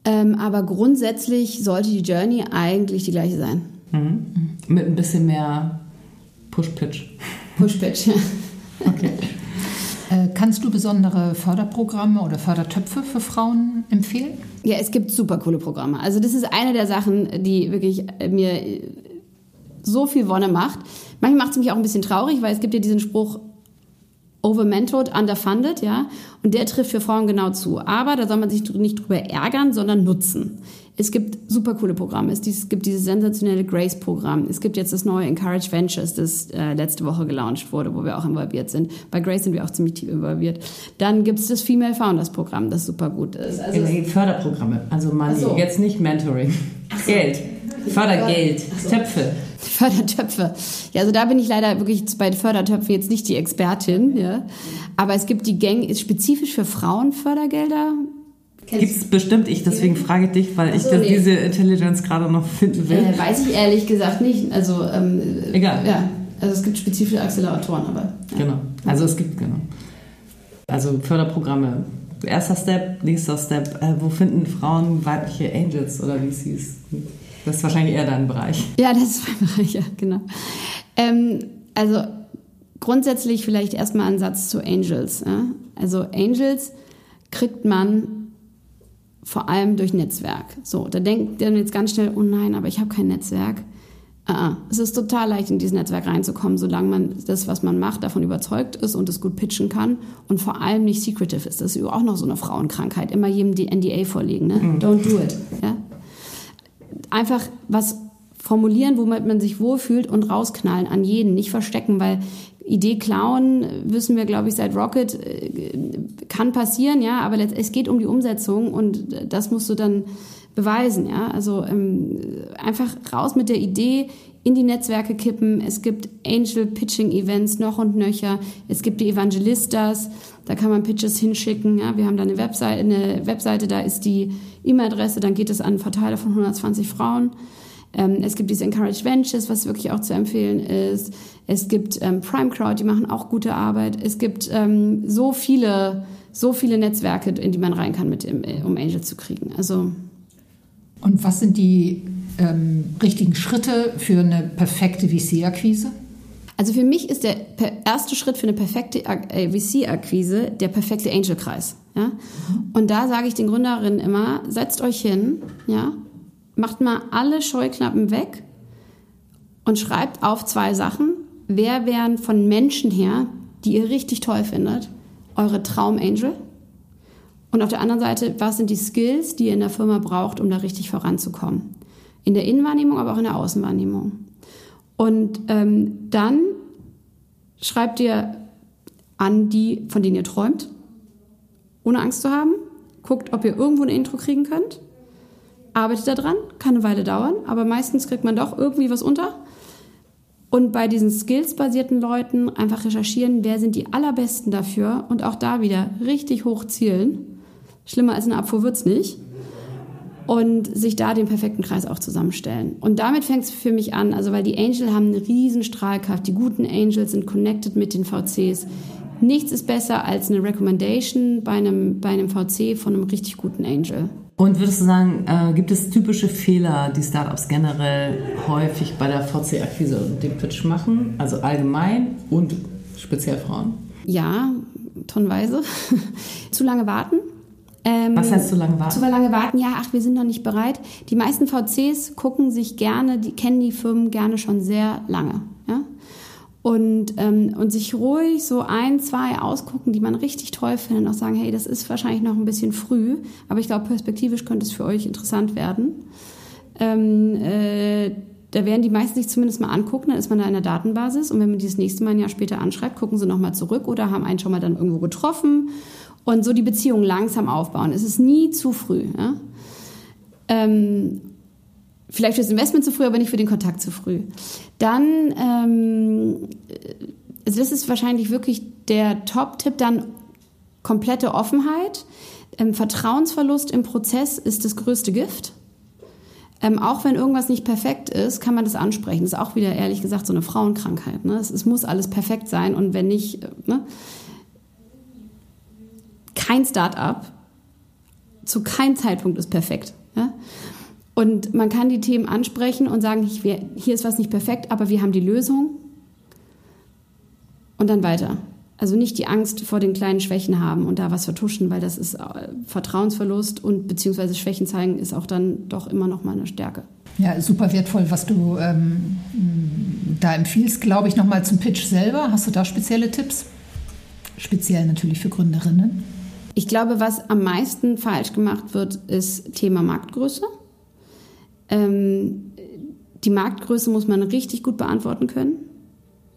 Ähm, aber grundsätzlich sollte die Journey eigentlich die gleiche sein. Mhm. Mit ein bisschen mehr Push-Pitch. Push-Pitch, ja. Okay. Äh, kannst du besondere Förderprogramme oder Fördertöpfe für Frauen empfehlen? Ja, es gibt super coole Programme. Also das ist eine der Sachen, die wirklich äh, mir so viel Wonne macht. Manchmal macht es mich auch ein bisschen traurig, weil es gibt ja diesen Spruch, overmentored, underfunded, ja. Und der trifft für Frauen genau zu. Aber da soll man sich nicht drüber ärgern, sondern nutzen. Es gibt super coole Programme. Es gibt dieses sensationelle Grace-Programm. Es gibt jetzt das neue Encourage Ventures, das äh, letzte Woche gelauncht wurde, wo wir auch involviert sind. Bei Grace sind wir auch ziemlich tief involviert. Dann gibt es das Female Founders Programm, das super gut ist. Also Förderprogramme, also Money, so. jetzt nicht Mentoring. So. Geld. Fördergeld, so. Töpfe. Fördertöpfe. Ja, also da bin ich leider wirklich bei Fördertöpfen jetzt nicht die Expertin. Ja. Aber es gibt die Gang, spezifisch für Frauen Fördergelder. Gibt es bestimmt, ich deswegen frage dich, weil so, ich nee. diese Intelligence gerade noch finden will. Äh, weiß ich ehrlich gesagt nicht. Also, ähm, Egal. Ja, also es gibt spezifische Acceleratoren, aber. Ja. Genau. Also es gibt, genau. Also Förderprogramme erster Step, nächster Step. Äh, wo finden Frauen weibliche Angels oder wie sie es? Das ist wahrscheinlich eher dein Bereich. Ja, das ist mein Bereich, ja, genau. Ähm, also grundsätzlich vielleicht erstmal ein Satz zu Angels. Ja? Also Angels kriegt man vor allem durch Netzwerk. So, da denkt dann jetzt ganz schnell, oh nein, aber ich habe kein Netzwerk. Uh, es ist total leicht, in dieses Netzwerk reinzukommen, solange man das, was man macht, davon überzeugt ist und es gut pitchen kann und vor allem nicht secretive ist. Das ist auch noch so eine Frauenkrankheit. Immer jedem die NDA vorlegen. Ne? Mhm. Don't do it. Ja? Einfach was formulieren, womit man sich wohlfühlt und rausknallen an jeden, nicht verstecken, weil Idee klauen, wissen wir, glaube ich, seit Rocket, äh, kann passieren, ja, aber es geht um die Umsetzung und das musst du dann beweisen, ja. Also ähm, einfach raus mit der Idee, in die Netzwerke kippen. Es gibt Angel Pitching Events noch und nöcher. Es gibt die Evangelistas, da kann man Pitches hinschicken. Ja. Wir haben da eine Webseite, eine Webseite, da ist die E-Mail-Adresse, dann geht es an einen Verteiler von 120 Frauen. Ähm, es gibt diese Encouraged Ventures, was wirklich auch zu empfehlen ist. Es gibt ähm, Prime Crowd, die machen auch gute Arbeit. Es gibt ähm, so viele, so viele Netzwerke, in die man rein kann, mit, um Angel zu kriegen. Also und was sind die ähm, richtigen Schritte für eine perfekte VC-Akquise? Also für mich ist der erste Schritt für eine perfekte äh, VC-Akquise der perfekte Angel-Kreis. Ja? Mhm. Und da sage ich den Gründerinnen immer, setzt euch hin, ja, macht mal alle Scheuklappen weg und schreibt auf zwei Sachen. Wer wären von Menschen her, die ihr richtig toll findet, eure Traum-Angel? Und auf der anderen Seite, was sind die Skills, die ihr in der Firma braucht, um da richtig voranzukommen? In der Innenwahrnehmung, aber auch in der Außenwahrnehmung. Und ähm, dann schreibt ihr an die, von denen ihr träumt, ohne Angst zu haben. Guckt, ob ihr irgendwo ein Intro kriegen könnt arbeitet daran, kann eine Weile dauern, aber meistens kriegt man doch irgendwie was unter. Und bei diesen skillsbasierten Leuten einfach recherchieren, wer sind die allerbesten dafür und auch da wieder richtig hoch zielen. Schlimmer als eine Abfuhr wird's nicht. Und sich da den perfekten Kreis auch zusammenstellen. Und damit fängt es für mich an, also weil die Angel haben eine riesen Strahlkraft. Die guten Angels sind connected mit den VCs. Nichts ist besser als eine Recommendation bei einem, bei einem VC von einem richtig guten Angel. Und würdest du sagen, äh, gibt es typische Fehler, die Startups generell häufig bei der VC-Akquise und dem Pitch machen? Also allgemein und speziell Frauen? Ja, tonnenweise. zu lange warten. Ähm, Was heißt zu lange warten? Zu lange warten, ja, ach, wir sind noch nicht bereit. Die meisten VCs gucken sich gerne, die kennen die Firmen gerne schon sehr lange. Ja? Und, ähm, und sich ruhig so ein, zwei ausgucken, die man richtig toll findet und auch sagen, hey, das ist wahrscheinlich noch ein bisschen früh, aber ich glaube, perspektivisch könnte es für euch interessant werden. Ähm, äh, da werden die meisten sich zumindest mal angucken, dann ist man da in der Datenbasis und wenn man die das nächste Mal ein Jahr später anschreibt, gucken sie nochmal zurück oder haben einen schon mal dann irgendwo getroffen und so die Beziehung langsam aufbauen. Es ist nie zu früh. Ja? Ähm, Vielleicht für das Investment zu früh, aber nicht für den Kontakt zu früh. Dann, ähm, also das ist wahrscheinlich wirklich der Top-Tipp, dann komplette Offenheit. Ähm, Vertrauensverlust im Prozess ist das größte Gift. Ähm, auch wenn irgendwas nicht perfekt ist, kann man das ansprechen. Das ist auch wieder ehrlich gesagt so eine Frauenkrankheit. Ne? Es, es, muss alles perfekt sein und wenn nicht, äh, ne? kein Start-up zu keinem Zeitpunkt ist perfekt. Ja? Und man kann die Themen ansprechen und sagen, hier ist was nicht perfekt, aber wir haben die Lösung. Und dann weiter. Also nicht die Angst vor den kleinen Schwächen haben und da was vertuschen, weil das ist äh, Vertrauensverlust und beziehungsweise Schwächen zeigen ist auch dann doch immer noch mal eine Stärke. Ja, super wertvoll, was du ähm, da empfiehlst, glaube ich, nochmal zum Pitch selber. Hast du da spezielle Tipps? Speziell natürlich für Gründerinnen. Ich glaube, was am meisten falsch gemacht wird, ist Thema Marktgröße. Ähm, die Marktgröße muss man richtig gut beantworten können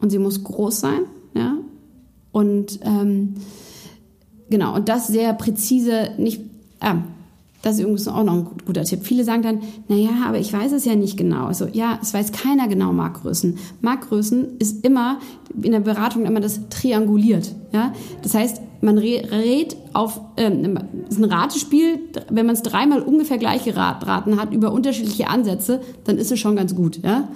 und sie muss groß sein, ja. Und ähm, genau, und das sehr präzise, nicht, ah, das ist übrigens auch noch ein guter Tipp. Viele sagen dann, naja, aber ich weiß es ja nicht genau. Also ja, es weiß keiner genau Marktgrößen. Marktgrößen ist immer, in der Beratung immer das trianguliert. Ja? Das heißt, man rät auf, äh, ist ein Ratespiel, wenn man es dreimal ungefähr gleich geraten hat über unterschiedliche Ansätze, dann ist es schon ganz gut. Ja?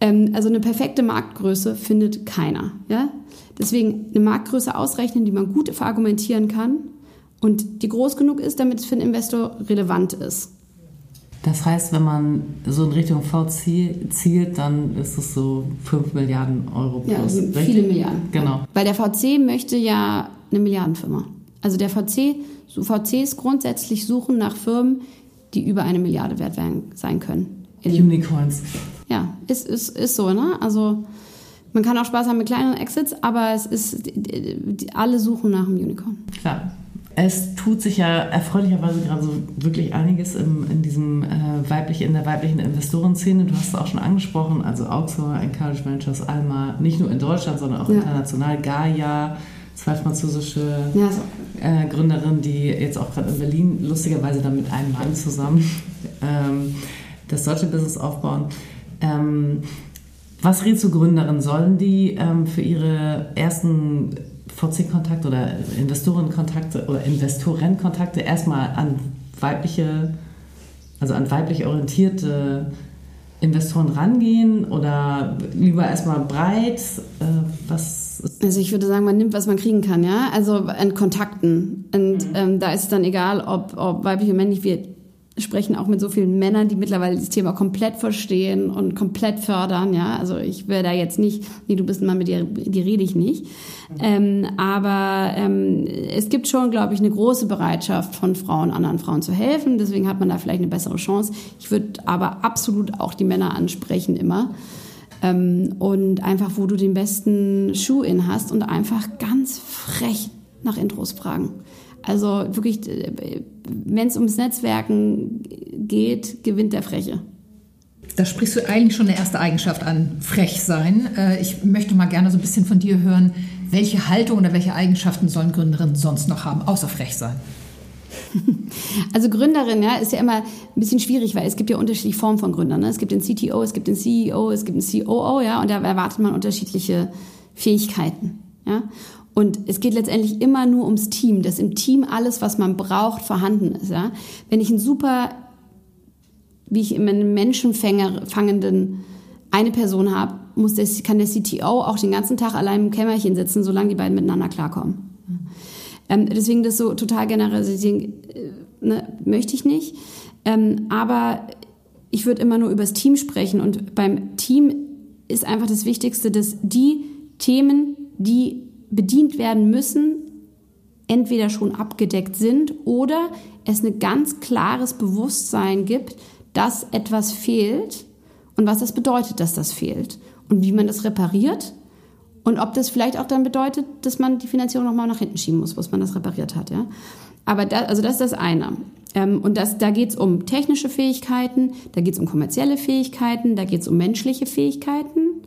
Ähm, also eine perfekte Marktgröße findet keiner. Ja? Deswegen eine Marktgröße ausrechnen, die man gut verargumentieren kann Und die groß genug ist, damit es für den Investor relevant ist. Das heißt, wenn man so in Richtung VC zielt, dann ist es so 5 Milliarden Euro plus. Ja, also viele Milliarden. Genau. Weil der VC möchte ja eine Milliardenfirma. Also der VC, VCs grundsätzlich suchen nach Firmen, die über eine Milliarde wert sein können. In, Unicorns. Ja, ist, ist, ist so, ne? Also man kann auch Spaß haben mit kleineren Exits, aber es ist, alle suchen nach einem Unicorn. Klar. Es tut sich ja erfreulicherweise gerade so wirklich einiges im, in, diesem, äh, weiblich, in der weiblichen Investorenszene. Du hast es auch schon angesprochen, also Auxor, Encourage Ventures, Alma, nicht nur in Deutschland, sondern auch ja. international, Gaia, zwei französische ja, so. äh, Gründerinnen, die jetzt auch gerade in Berlin lustigerweise dann mit einem Mann zusammen ähm, das deutsche Business aufbauen. Ähm, was rätst du Gründerinnen? Sollen die ähm, für ihre ersten VC-Kontakte oder Investorenkontakte oder Investorenkontakte erstmal an weibliche, also an weiblich orientierte Investoren rangehen oder lieber erstmal breit? Äh, was also ich würde sagen, man nimmt, was man kriegen kann, ja. Also an Kontakten. Und mhm. ähm, da ist es dann egal, ob, ob weiblich oder männlich. Wir sprechen auch mit so vielen Männern, die mittlerweile das Thema komplett verstehen und komplett fördern, ja. Also ich wäre da jetzt nicht, nee, du bist ein Mann, mit dir, die rede ich nicht. Ähm, aber ähm, es gibt schon, glaube ich, eine große Bereitschaft von Frauen, anderen Frauen zu helfen. Deswegen hat man da vielleicht eine bessere Chance. Ich würde aber absolut auch die Männer ansprechen immer. Ähm, und einfach, wo du den besten Schuh in hast und einfach ganz frech nach Intros fragen. Also wirklich, äh, wenn es ums Netzwerken geht, gewinnt der Freche. Da sprichst du eigentlich schon eine erste Eigenschaft an, frech sein. Äh, ich möchte mal gerne so ein bisschen von dir hören, welche Haltung oder welche Eigenschaften sollen Gründerinnen sonst noch haben, außer frech sein? Also Gründerin, ja, ist ja immer ein bisschen schwierig, weil es gibt ja unterschiedliche Formen von Gründern. Ne? Es gibt den CTO, es gibt den CEO, es gibt den COO, ja, und da erwartet man unterschiedliche Fähigkeiten, ja. Und es geht letztendlich immer nur ums Team, dass im Team alles, was man braucht, vorhanden ist, ja. Wenn ich einen super, wie ich immer einen Menschenfangenden eine Person habe, muss der, kann der CTO auch den ganzen Tag allein im Kämmerchen sitzen, solange die beiden miteinander klarkommen. Ähm, deswegen das so total generalisieren äh, ne, möchte ich nicht. Ähm, aber ich würde immer nur über das Team sprechen und beim Team ist einfach das Wichtigste, dass die Themen, die bedient werden müssen, entweder schon abgedeckt sind oder es ein ganz klares Bewusstsein gibt, dass etwas fehlt und was das bedeutet, dass das fehlt und wie man das repariert und ob das vielleicht auch dann bedeutet, dass man die Finanzierung nochmal nach hinten schieben muss, was man das repariert hat. Ja? Aber da, also das ist das eine. Ähm, und das, da geht es um technische Fähigkeiten, da geht es um kommerzielle Fähigkeiten, da geht es um menschliche Fähigkeiten.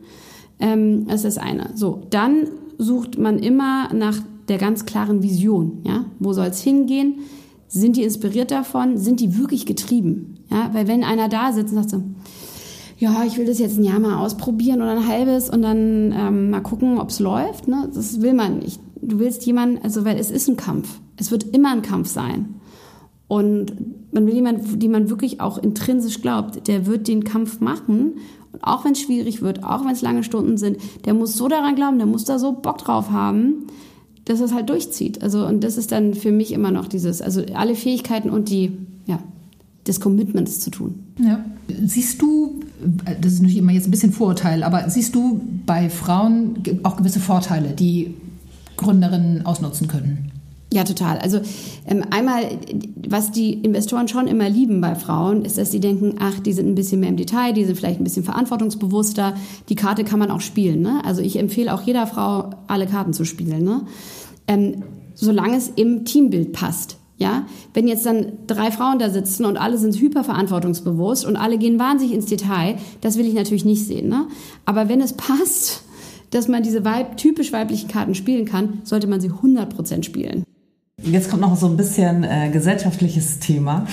Ähm, das ist das eine. So, dann sucht man immer nach der ganz klaren Vision. Ja? Wo soll es hingehen? Sind die inspiriert davon? Sind die wirklich getrieben? Ja? Weil wenn einer da sitzt und sagt so, ja, ich will das jetzt ein Jahr mal ausprobieren oder ein halbes und dann ähm, mal gucken, ob es läuft. Ne? Das will man nicht. Du willst jemanden, also weil es ist ein Kampf. Es wird immer ein Kampf sein. Und man will jemanden, die man wirklich auch intrinsisch glaubt, der wird den Kampf machen. Und auch wenn es schwierig wird, auch wenn es lange Stunden sind, der muss so daran glauben, der muss da so Bock drauf haben, dass es halt durchzieht. Also, und das ist dann für mich immer noch dieses, also alle Fähigkeiten und die, ja, des Commitments zu tun. Ja. Siehst du, das ist natürlich immer jetzt ein bisschen Vorurteil, aber siehst du bei Frauen auch gewisse Vorteile, die Gründerinnen ausnutzen können? Ja, total. Also ähm, einmal, was die Investoren schon immer lieben bei Frauen, ist, dass sie denken, ach, die sind ein bisschen mehr im Detail, die sind vielleicht ein bisschen verantwortungsbewusster. Die Karte kann man auch spielen. Ne? Also ich empfehle auch jeder Frau, alle Karten zu spielen. Ne? Ähm, solange es im Teambild passt. Ja, wenn jetzt dann drei Frauen da sitzen und alle sind hyperverantwortungsbewusst und alle gehen wahnsinnig ins Detail, das will ich natürlich nicht sehen. Ne? Aber wenn es passt, dass man diese Weib typisch weiblichen Karten spielen kann, sollte man sie 100% spielen. Jetzt kommt noch so ein bisschen äh, gesellschaftliches Thema.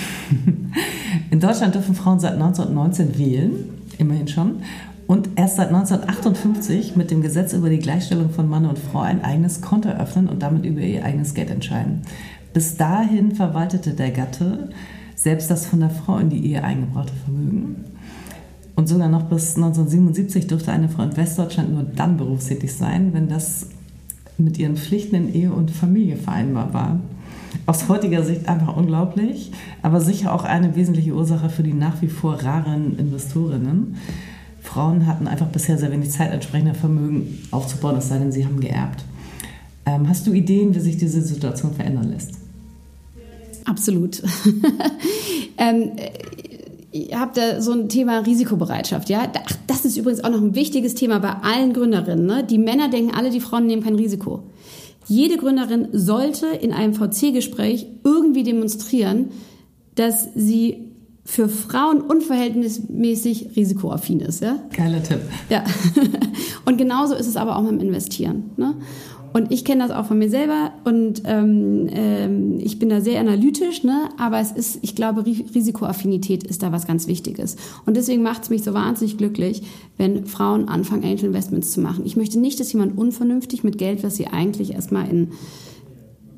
In Deutschland dürfen Frauen seit 1919 wählen, immerhin schon. Und erst seit 1958 mit dem Gesetz über die Gleichstellung von Mann und Frau ein eigenes Konto eröffnen und damit über ihr eigenes Geld entscheiden. Bis dahin verwaltete der Gatte selbst das von der Frau in die Ehe eingebrachte Vermögen. Und sogar noch bis 1977 durfte eine Frau in Westdeutschland nur dann berufstätig sein, wenn das mit ihren Pflichten in Ehe und Familie vereinbar war. aus heutiger Sicht einfach unglaublich, aber sicher auch eine wesentliche Ursache für die nach wie vor raren Investorinnen. Frauen hatten einfach bisher sehr wenig Zeit, entsprechende Vermögen aufzubauen, es sei denn, sie haben geerbt. Ähm, hast du Ideen, wie sich diese Situation verändern lässt? Absolut. ähm, ihr habt da so ein Thema Risikobereitschaft, ja. Ach, das ist übrigens auch noch ein wichtiges Thema bei allen Gründerinnen. Ne? Die Männer denken alle, die Frauen nehmen kein Risiko. Jede Gründerin sollte in einem VC-Gespräch irgendwie demonstrieren, dass sie für Frauen unverhältnismäßig risikoaffin ist. Ja? Geiler Tipp. Ja. Und genauso ist es aber auch mit dem Investieren. Ne? Und ich kenne das auch von mir selber und ähm, ähm, ich bin da sehr analytisch, ne? aber es ist, ich glaube, Risikoaffinität ist da was ganz Wichtiges. Und deswegen macht es mich so wahnsinnig glücklich, wenn Frauen anfangen, Angel Investments zu machen. Ich möchte nicht, dass jemand unvernünftig mit Geld, was sie eigentlich erstmal in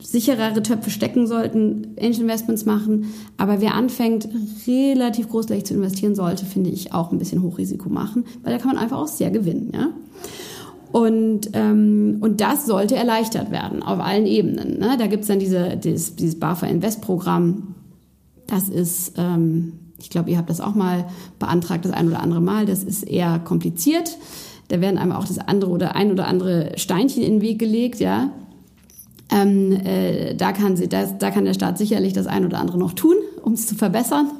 sicherere Töpfe stecken sollten, Angel Investments machen. Aber wer anfängt, relativ großflächig zu investieren sollte, finde ich auch ein bisschen Hochrisiko machen, weil da kann man einfach auch sehr gewinnen. Ja? Und, ähm, und das sollte erleichtert werden auf allen Ebenen. Ne? Da gibt's dann diese, dieses, dieses BAFA Invest Programm. Das ist, ähm, ich glaube, ihr habt das auch mal beantragt, das ein oder andere Mal. Das ist eher kompliziert. Da werden einem auch das andere oder ein oder andere Steinchen in den Weg gelegt, ja. Ähm, äh, da, kann sie, das, da kann der Staat sicherlich das ein oder andere noch tun, um es zu verbessern.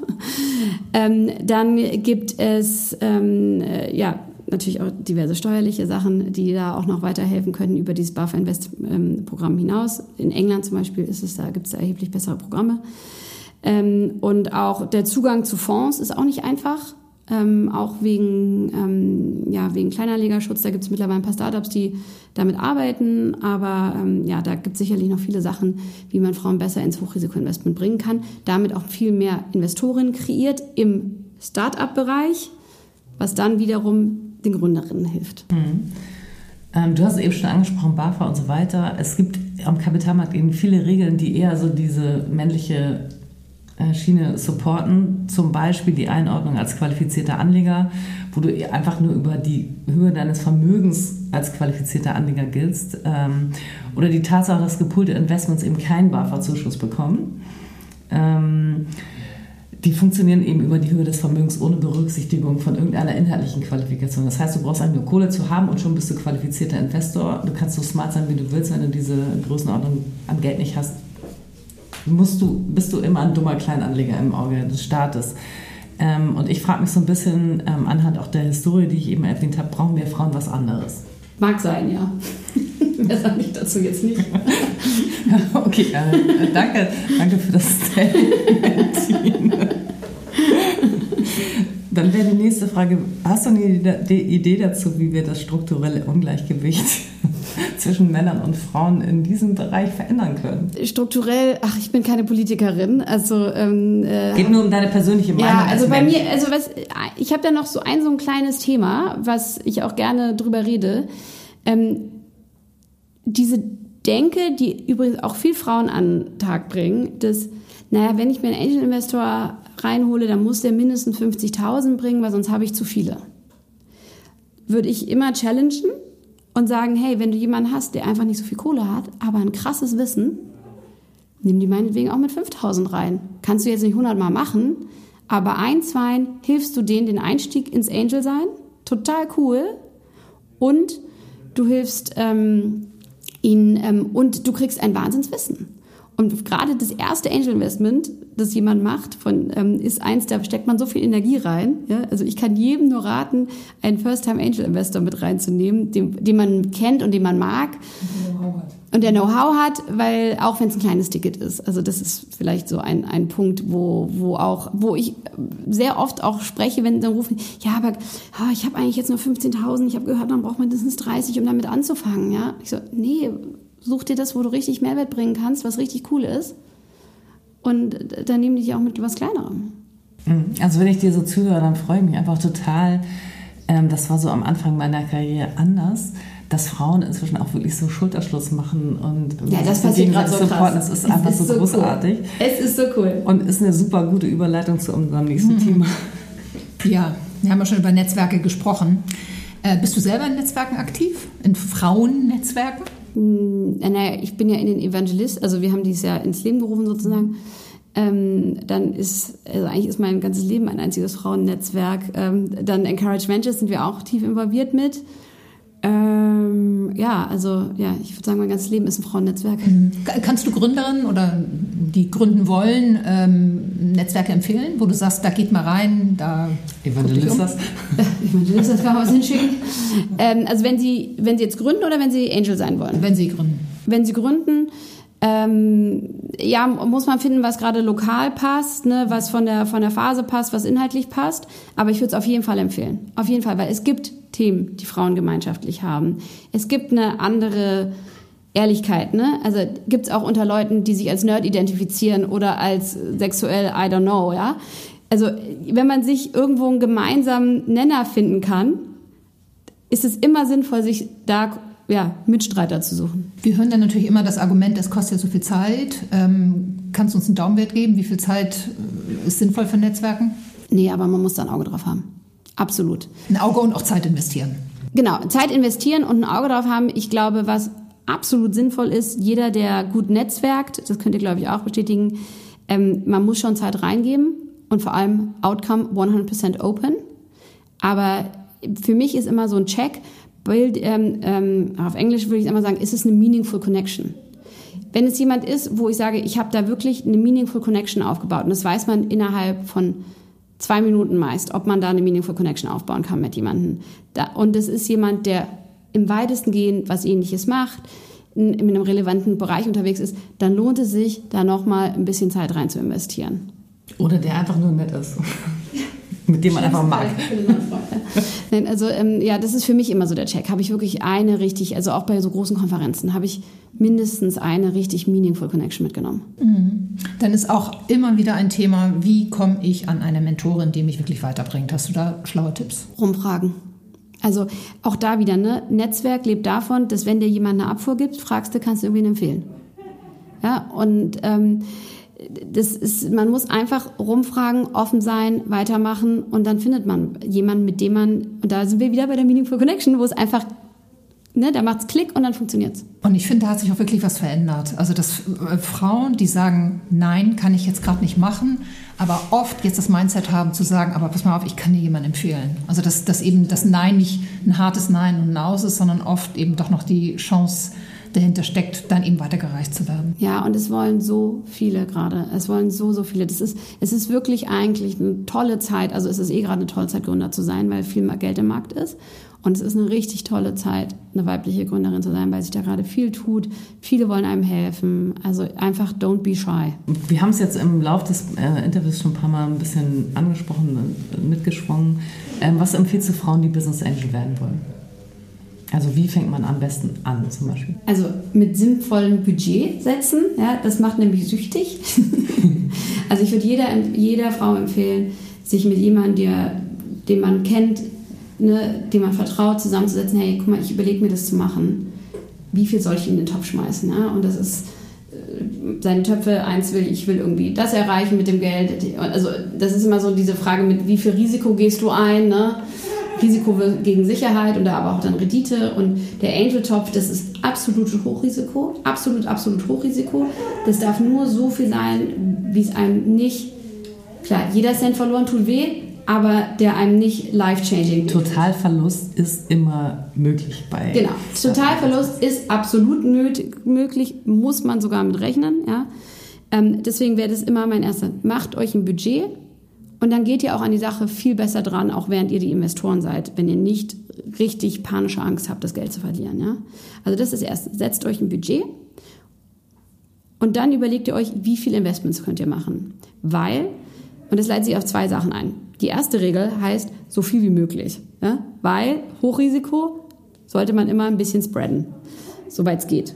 ähm, dann gibt es ähm, äh, ja natürlich auch diverse steuerliche Sachen, die da auch noch weiterhelfen können über dieses BAFA Invest Programm hinaus. In England zum Beispiel ist es da, gibt es da erheblich bessere Programme. Ähm, und auch der Zugang zu Fonds ist auch nicht einfach. Ähm, auch wegen, ähm, ja, wegen Kleinanlegerschutz. Da gibt es mittlerweile ein paar Startups, die damit arbeiten. Aber ähm, ja, da gibt es sicherlich noch viele Sachen, wie man Frauen besser ins Hochrisikoinvestment bringen kann. Damit auch viel mehr Investorinnen kreiert im Startup-Bereich, was dann wiederum den Gründerinnen hilft. Mhm. Ähm, du hast eben schon angesprochen, BAFA und so weiter. Es gibt am Kapitalmarkt eben viele Regeln, die eher so diese männliche äh, Schiene supporten. Zum Beispiel die Einordnung als qualifizierter Anleger, wo du einfach nur über die Höhe deines Vermögens als qualifizierter Anleger giltst. Ähm, oder die Tatsache, dass gepoolte Investments eben keinen BAFA-Zuschuss bekommen. Ähm, die funktionieren eben über die Höhe des Vermögens ohne Berücksichtigung von irgendeiner inhaltlichen Qualifikation. Das heißt, du brauchst eigentlich nur Kohle zu haben und schon bist du qualifizierter Investor. Du kannst so smart sein, wie du willst, wenn du diese Größenordnung an Geld nicht hast. Musst du, bist du immer ein dummer Kleinanleger im Auge des Staates. Ähm, und ich frage mich so ein bisschen ähm, anhand auch der Historie, die ich eben erwähnt habe, brauchen wir Frauen was anderes? Mag sein, ja. Mehr sage ich dazu jetzt nicht. okay, äh, danke, danke für das Statement. Dann wäre die nächste Frage, hast du eine Idee dazu, wie wir das strukturelle Ungleichgewicht zwischen Männern und Frauen in diesem Bereich verändern können? Strukturell, ach, ich bin keine Politikerin, also ähm, äh, geht nur um deine persönliche Meinung. Ja, also bei Mensch. mir, also was, ich habe da noch so ein so ein kleines Thema, was ich auch gerne drüber rede. Ähm, diese Denke, die übrigens auch viel Frauen an den Tag bringen, dass naja, wenn ich mir einen Angel Investor reinhole, dann muss der mindestens 50.000 bringen, weil sonst habe ich zu viele. Würde ich immer challengen und sagen, hey, wenn du jemanden hast, der einfach nicht so viel Kohle hat, aber ein krasses Wissen, nimm die meinetwegen auch mit 5.000 rein. Kannst du jetzt nicht 100 Mal machen, aber ein, zwei hilfst du denen den Einstieg ins Angel sein, total cool. Und du hilfst ähm, ihnen ähm, und du kriegst ein Wahnsinnswissen. Und gerade das erste Angel Investment, das jemand macht, von, ähm, ist eins, da steckt man so viel Energie rein. Ja? Also ich kann jedem nur raten, einen First-Time Angel Investor mit reinzunehmen, den, den man kennt und den man mag. Und der Know-how hat, weil auch wenn es ein kleines Ticket ist. Also das ist vielleicht so ein, ein Punkt, wo, wo auch, wo ich sehr oft auch spreche, wenn dann rufen, ja, aber oh, ich habe eigentlich jetzt nur 15.000, ich habe gehört, dann braucht man mindestens 30, um damit anzufangen. Ja, ich so, nee, Such dir das, wo du richtig Mehrwert bringen kannst, was richtig cool ist. Und dann nehmen die dich auch mit was Kleinerem. Mhm. Also wenn ich dir so zuhöre, dann freue ich mich einfach total. Ähm, das war so am Anfang meiner Karriere anders, dass Frauen inzwischen auch wirklich so Schulterschluss machen und ja, das passiert gerade so krass. Das ist einfach ist so, so großartig. Cool. Es ist so cool. Und ist eine super gute Überleitung zu unserem nächsten mhm. Thema. Ja, wir haben ja schon über Netzwerke gesprochen. Äh, bist du selber in Netzwerken aktiv? In Frauennetzwerken? Hm, naja, ich bin ja in den Evangelist, also wir haben dieses Jahr ins Leben gerufen sozusagen. Ähm, dann ist, also eigentlich ist mein ganzes Leben ein einziges Frauennetzwerk. Ähm, dann Encourage Ventures sind wir auch tief involviert mit. Ähm, ja, also ja, ich würde sagen, mein ganzes Leben ist ein Frauennetzwerk. Mhm. Kannst du Gründerinnen oder die gründen wollen, ähm, Netzwerke empfehlen, wo du sagst, da geht mal rein, da Evangelistas. Um. Evangelistas kann man was hinschicken. Ähm, also wenn sie, wenn sie jetzt gründen oder wenn sie Angel sein wollen? Wenn sie gründen. Wenn sie gründen, ähm, ja, muss man finden, was gerade lokal passt, ne, was von der, von der Phase passt, was inhaltlich passt. Aber ich würde es auf jeden Fall empfehlen. Auf jeden Fall, weil es gibt Themen, die Frauen gemeinschaftlich haben. Es gibt eine andere Ehrlichkeit, ne? Also gibt es auch unter Leuten, die sich als Nerd identifizieren oder als sexuell, I don't know, ja? Also wenn man sich irgendwo einen gemeinsamen Nenner finden kann, ist es immer sinnvoll, sich da ja, Mitstreiter zu suchen. Wir hören dann natürlich immer das Argument, es kostet ja so viel Zeit. Ähm, kannst du uns einen Daumenwert geben? Wie viel Zeit äh, ist sinnvoll für Netzwerken? Nee, aber man muss da ein Auge drauf haben. Absolut. Ein Auge und auch Zeit investieren. Genau, Zeit investieren und ein Auge drauf haben. Ich glaube, was absolut sinnvoll ist, jeder, der gut netzwerkt, das könnt ihr, glaube ich, auch bestätigen, ähm, man muss schon Zeit reingeben und vor allem Outcome 100% open. Aber für mich ist immer so ein Check, Build, ähm, ähm, auf Englisch würde ich immer sagen, ist es eine meaningful connection? Wenn es jemand ist, wo ich sage, ich habe da wirklich eine meaningful connection aufgebaut und das weiß man innerhalb von zwei Minuten meist, ob man da eine meaningful connection aufbauen kann mit jemandem. Da, und es ist jemand, der im weitesten gehen was ähnliches macht, in, in einem relevanten Bereich unterwegs ist, dann lohnt es sich, da nochmal ein bisschen Zeit rein zu investieren. Oder der einfach nur nett ist. mit dem man einfach mag. Nein, also ähm, ja, das ist für mich immer so der Check. Habe ich wirklich eine richtig, also auch bei so großen Konferenzen, habe ich mindestens eine richtig meaningful Connection mitgenommen. Mhm. Dann ist auch immer wieder ein Thema, wie komme ich an eine Mentorin, die mich wirklich weiterbringt? Hast du da schlaue Tipps? Rumfragen. Also auch da wieder, ne? Netzwerk lebt davon, dass wenn dir jemand eine Abfuhr gibt, fragst du, kannst du irgendwen empfehlen. Ja, und ähm, das ist, man muss einfach rumfragen, offen sein, weitermachen und dann findet man jemanden, mit dem man, und da sind wir wieder bei der Meaningful Connection, wo es einfach, ne, da macht's Klick und dann funktioniert's. Und ich finde, da hat sich auch wirklich was verändert. Also, dass äh, Frauen, die sagen, nein, kann ich jetzt gerade nicht machen, aber oft jetzt das Mindset haben zu sagen, aber pass mal auf, ich kann dir jemanden empfehlen. Also, dass, dass eben das Nein nicht ein hartes Nein und ein Aus ist, sondern oft eben doch noch die Chance, dahinter steckt, dann eben weitergereicht zu werden. Ja, und es wollen so viele gerade. Es wollen so, so viele. Das ist, es ist wirklich eigentlich eine tolle Zeit. Also es ist eh gerade eine tolle Zeit, Gründer zu sein, weil viel mehr Geld im Markt ist. Und es ist eine richtig tolle Zeit, eine weibliche Gründerin zu sein, weil sich da gerade viel tut. Viele wollen einem helfen. Also einfach don't be shy. Wir haben es jetzt im Laufe des äh, Interviews schon ein paar Mal ein bisschen angesprochen, mitgeschwungen. Ähm, was empfiehlst du Frauen, die Business Angel werden wollen? Also wie fängt man am besten an zum Beispiel? Also mit sinnvollem Budget setzen, ja, das macht nämlich süchtig. also ich würde jeder, jeder Frau empfehlen, sich mit jemandem, der, den man kennt, ne, dem man vertraut, zusammenzusetzen, hey, guck mal, ich überlege mir das zu machen. Wie viel soll ich in den Topf schmeißen? Ja? Und das ist äh, seine Töpfe, eins will, ich will irgendwie das erreichen mit dem Geld. Also das ist immer so diese Frage mit, wie viel Risiko gehst du ein? Ne? Risiko gegen Sicherheit und aber auch dann Rendite. Und der Angel-Topf, das ist absolutes Hochrisiko, absolut, absolut Hochrisiko. Das darf nur so viel sein, wie es einem nicht, klar, jeder Cent verloren tut weh, aber der einem nicht life-changing Totalverlust ist immer möglich bei. Genau, Totalverlust ist absolut möglich, muss man sogar mit rechnen. Ja? Ähm, deswegen wäre das immer mein erster. Macht euch ein Budget und dann geht ihr auch an die Sache viel besser dran, auch während ihr die Investoren seid, wenn ihr nicht richtig panische Angst habt, das Geld zu verlieren. Ja? Also das ist erst, setzt euch ein Budget und dann überlegt ihr euch, wie viele Investments könnt ihr machen. Weil, und das leitet sich auf zwei Sachen ein. Die erste Regel heißt, so viel wie möglich. Ja? Weil Hochrisiko sollte man immer ein bisschen spreaden, soweit es geht.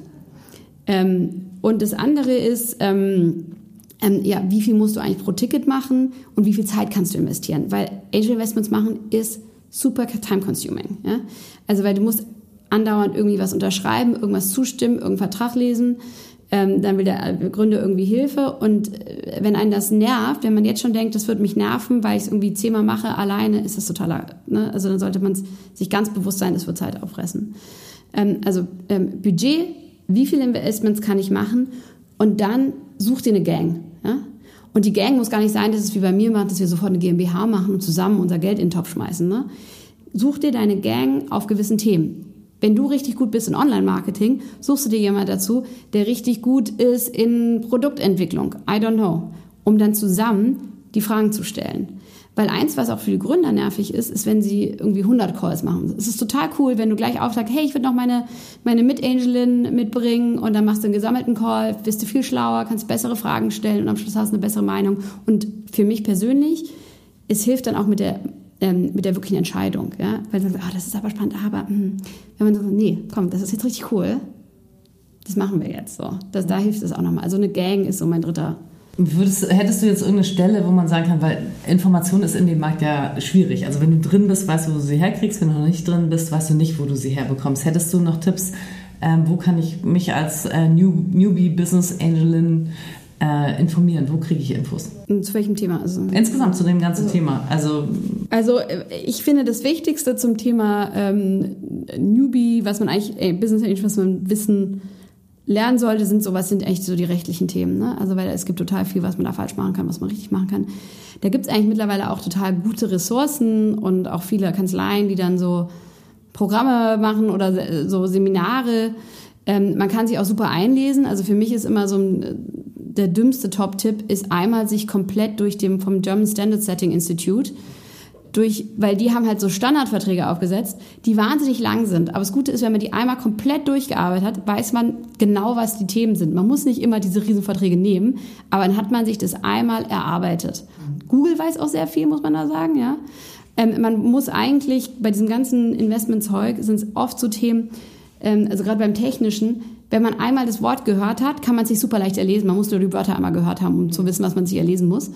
Ähm, und das andere ist, ähm, ähm, ja, wie viel musst du eigentlich pro Ticket machen und wie viel Zeit kannst du investieren? Weil Angel Investments machen ist super time consuming. Ja? Also weil du musst andauernd irgendwie was unterschreiben, irgendwas zustimmen, irgendeinen Vertrag lesen. Ähm, dann will der Gründer irgendwie Hilfe. Und äh, wenn einen das nervt, wenn man jetzt schon denkt, das wird mich nerven, weil ich es irgendwie zehnmal mache alleine, ist das totaler. Ne? Also dann sollte man sich ganz bewusst sein, das wird Zeit auffressen. Ähm, also ähm, Budget, wie viele Investments kann ich machen und dann such dir eine Gang. Und die Gang muss gar nicht sein, dass es wie bei mir macht, dass wir sofort eine GmbH machen und zusammen unser Geld in den Topf schmeißen. Ne? Such dir deine Gang auf gewissen Themen. Wenn du richtig gut bist in Online-Marketing, suchst du dir jemand dazu, der richtig gut ist in Produktentwicklung. I don't know. Um dann zusammen die Fragen zu stellen. Weil eins, was auch für die Gründer nervig ist, ist, wenn sie irgendwie 100 Calls machen. Es ist total cool, wenn du gleich aufsagst, hey, ich würde noch meine, meine Mit-Angelin mitbringen und dann machst du einen gesammelten Call, bist du viel schlauer, kannst bessere Fragen stellen und am Schluss hast du eine bessere Meinung. Und für mich persönlich, es hilft dann auch mit der, ähm, mit der wirklichen Entscheidung. Ja? Weil du sagst, oh, das ist aber spannend, aber mh. Hm. wenn man sagt, nee, komm, das ist jetzt richtig cool, das machen wir jetzt so. Das, da hilft es auch nochmal. Also eine Gang ist so mein dritter Würdest, hättest du jetzt irgendeine Stelle, wo man sagen kann, weil Information ist in dem Markt ja schwierig. Also wenn du drin bist, weißt du, wo du sie herkriegst. Wenn du noch nicht drin bist, weißt du nicht, wo du sie herbekommst. Hättest du noch Tipps, ähm, wo kann ich mich als äh, New, Newbie Business Angelin äh, informieren? Wo kriege ich Infos? Zu welchem Thema? Also, Insgesamt zu dem ganzen also, Thema. Also, also äh, ich finde das Wichtigste zum Thema ähm, Newbie, was man eigentlich, ey, Business Angel, was man wissen lernen sollte, sind sowas sind echt so die rechtlichen Themen. Ne? Also weil es gibt total viel, was man da falsch machen kann, was man richtig machen kann. Da gibt es eigentlich mittlerweile auch total gute Ressourcen und auch viele Kanzleien, die dann so Programme machen oder so Seminare. Ähm, man kann sich auch super einlesen. Also für mich ist immer so ein, der dümmste Top-Tipp ist einmal sich komplett durch dem vom German Standard Setting Institute durch, weil die haben halt so Standardverträge aufgesetzt, die wahnsinnig lang sind. Aber das Gute ist, wenn man die einmal komplett durchgearbeitet hat, weiß man genau, was die Themen sind. Man muss nicht immer diese Riesenverträge nehmen, aber dann hat man sich das einmal erarbeitet. Google weiß auch sehr viel, muss man da sagen, ja. Ähm, man muss eigentlich bei diesem ganzen Investmentzeug sind es oft so Themen, ähm, also gerade beim Technischen, wenn man einmal das Wort gehört hat, kann man sich super leicht erlesen. Man muss nur die Wörter einmal gehört haben, um zu wissen, was man sich erlesen muss.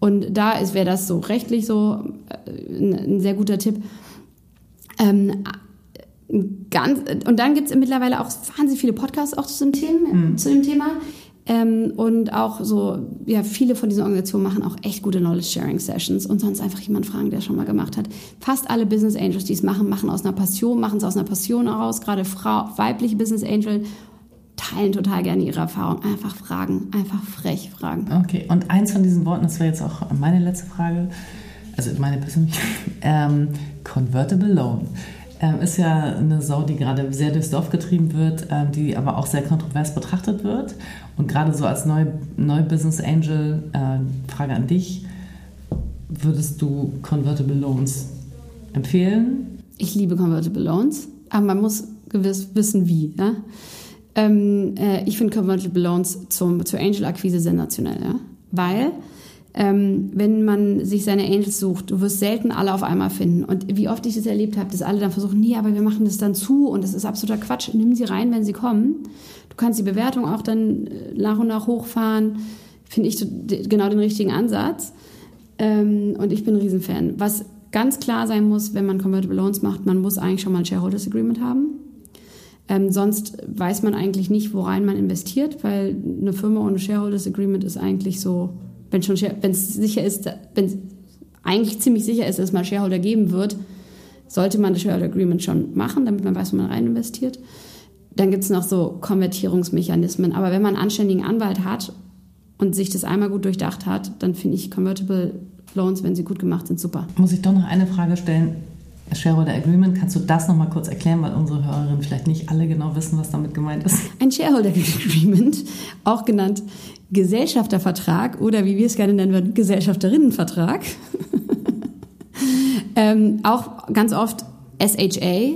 Und da wäre das so rechtlich so ein, ein sehr guter Tipp. Ähm, ganz, und dann gibt es mittlerweile auch wahnsinnig viele Podcasts auch zu dem Thema. Mhm. Zu dem Thema. Ähm, und auch so, ja, viele von diesen Organisationen machen auch echt gute Knowledge-Sharing-Sessions und sonst einfach jemand fragen, der schon mal gemacht hat. Fast alle Business Angels, die es machen, machen aus einer Passion, machen es aus einer Passion heraus. Gerade Frau, weibliche Business Angel teilen total gerne ihre Erfahrung. Einfach fragen, einfach frech fragen. Okay, und eins von diesen Worten, das wäre jetzt auch meine letzte Frage, also meine persönliche, ähm, Convertible Loan. Ähm, ist ja eine Sau, die gerade sehr durchs Dorf getrieben wird, ähm, die aber auch sehr kontrovers betrachtet wird. Und gerade so als neu, neu Business Angel, äh, Frage an dich, würdest du Convertible Loans empfehlen? Ich liebe Convertible Loans, aber man muss gewiss wissen, wie. Ja? Ähm, äh, ich finde Convertible Loans zum, zur Angel-Akquise sensationell, ja? weil ähm, wenn man sich seine Angels sucht, du wirst selten alle auf einmal finden. Und wie oft ich das erlebt habe, dass alle dann versuchen, nee, aber wir machen das dann zu und das ist absoluter Quatsch. Nimm sie rein, wenn sie kommen. Du kannst die Bewertung auch dann äh, nach und nach hochfahren. Finde ich genau den richtigen Ansatz. Ähm, und ich bin ein Riesenfan. Was ganz klar sein muss, wenn man Convertible Loans macht, man muss eigentlich schon mal ein Shareholders Agreement haben. Ähm, sonst weiß man eigentlich nicht, worein man investiert, weil eine Firma ohne Shareholders Agreement ist eigentlich so, wenn schon, wenn es sicher ist, wenn eigentlich ziemlich sicher ist, dass es mal Shareholder geben wird, sollte man das Shareholder Agreement schon machen, damit man weiß, wo man rein investiert. Dann gibt es noch so Konvertierungsmechanismen. Aber wenn man einen anständigen Anwalt hat und sich das einmal gut durchdacht hat, dann finde ich Convertible Loans, wenn sie gut gemacht sind, super. Muss ich doch noch eine Frage stellen? Shareholder Agreement, kannst du das nochmal kurz erklären, weil unsere Hörerinnen vielleicht nicht alle genau wissen, was damit gemeint ist? Ein Shareholder Agreement, auch genannt Gesellschaftervertrag oder wie wir es gerne nennen würden, Gesellschafterinnenvertrag. ähm, auch ganz oft SHA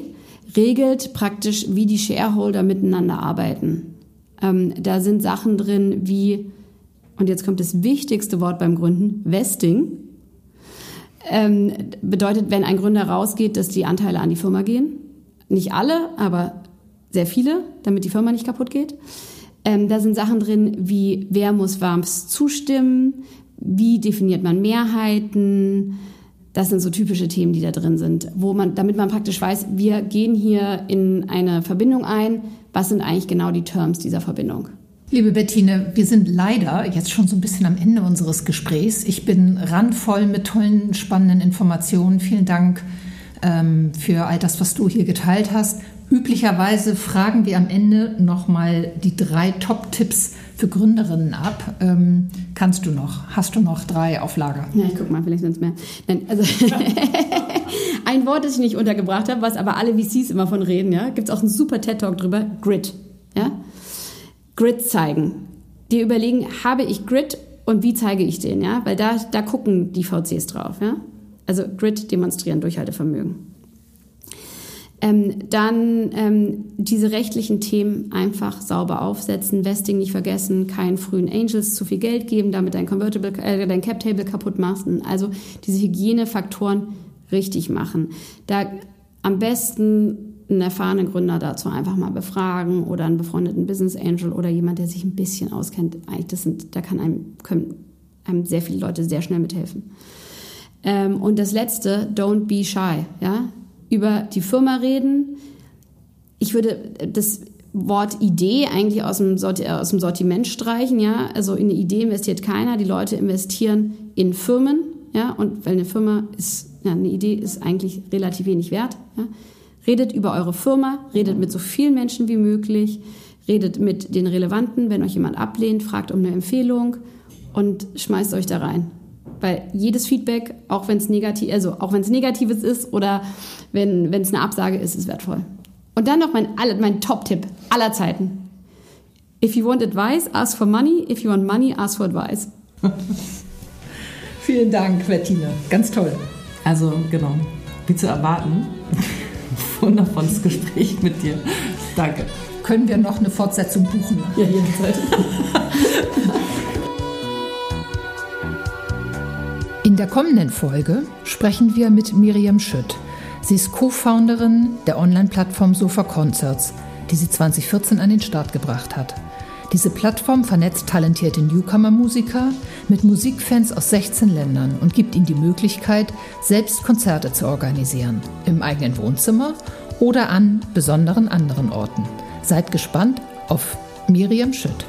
regelt praktisch, wie die Shareholder miteinander arbeiten. Ähm, da sind Sachen drin wie, und jetzt kommt das wichtigste Wort beim Gründen, Vesting ähm, bedeutet, wenn ein Gründer rausgeht, dass die Anteile an die Firma gehen. Nicht alle, aber sehr viele, damit die Firma nicht kaputt geht. Ähm, da sind Sachen drin wie, wer muss was zustimmen, wie definiert man Mehrheiten. Das sind so typische Themen, die da drin sind, wo man, damit man praktisch weiß, wir gehen hier in eine Verbindung ein. Was sind eigentlich genau die Terms dieser Verbindung? Liebe Bettine, wir sind leider jetzt schon so ein bisschen am Ende unseres Gesprächs. Ich bin randvoll mit tollen, spannenden Informationen. Vielen Dank ähm, für all das, was du hier geteilt hast. Üblicherweise fragen wir am Ende nochmal die drei Top-Tipps für Gründerinnen ab. Ähm, kannst du noch? Hast du noch drei auf Lager? Ja, ich guck mal, vielleicht sind es mehr. Nein, also ein Wort, das ich nicht untergebracht habe, was aber alle VCs immer von reden, ja, gibt es auch einen super TED-Talk drüber, Grit. Ja? Grit zeigen. Dir überlegen, habe ich Grit und wie zeige ich den, ja? Weil da, da gucken die VCs drauf, ja? Also Grit demonstrieren, Durchhaltevermögen. Ähm, dann ähm, diese rechtlichen Themen einfach sauber aufsetzen, Vesting nicht vergessen, keinen frühen Angels zu viel Geld geben, damit dein Convertible, äh, dein Cap Table kaputt machst. Also diese Hygienefaktoren richtig machen. Da am besten einen erfahrenen Gründer dazu einfach mal befragen oder einen befreundeten Business Angel oder jemand, der sich ein bisschen auskennt. Das sind, da kann einem, können einem sehr viele Leute sehr schnell mithelfen. Ähm, und das letzte, don't be shy. Ja? Über die Firma reden. Ich würde das Wort Idee eigentlich aus dem, Sorti aus dem Sortiment streichen, ja. Also in eine Idee investiert keiner. Die Leute investieren in Firmen, ja. Und weil eine Firma ist, ja, eine Idee ist eigentlich relativ wenig wert. Ja? Redet über eure Firma, redet mit so vielen Menschen wie möglich, redet mit den Relevanten. Wenn euch jemand ablehnt, fragt um eine Empfehlung und schmeißt euch da rein. Weil jedes Feedback, auch wenn es negativ, also auch wenn es negatives ist oder wenn es eine Absage ist, ist wertvoll. Und dann noch mein, mein Top-Tipp aller Zeiten. If you want advice, ask for money. If you want money, ask for advice. Vielen Dank, Bettina. Ganz toll. Also, genau. Wie zu erwarten. Wundervolles Gespräch mit dir. Danke. Können wir noch eine Fortsetzung buchen? Ja, jederzeit. In der kommenden Folge sprechen wir mit Miriam Schütt. Sie ist Co-Founderin der Online-Plattform Sofa Concerts, die sie 2014 an den Start gebracht hat. Diese Plattform vernetzt talentierte Newcomer-Musiker mit Musikfans aus 16 Ländern und gibt ihnen die Möglichkeit, selbst Konzerte zu organisieren, im eigenen Wohnzimmer oder an besonderen anderen Orten. Seid gespannt auf Miriam Schütt.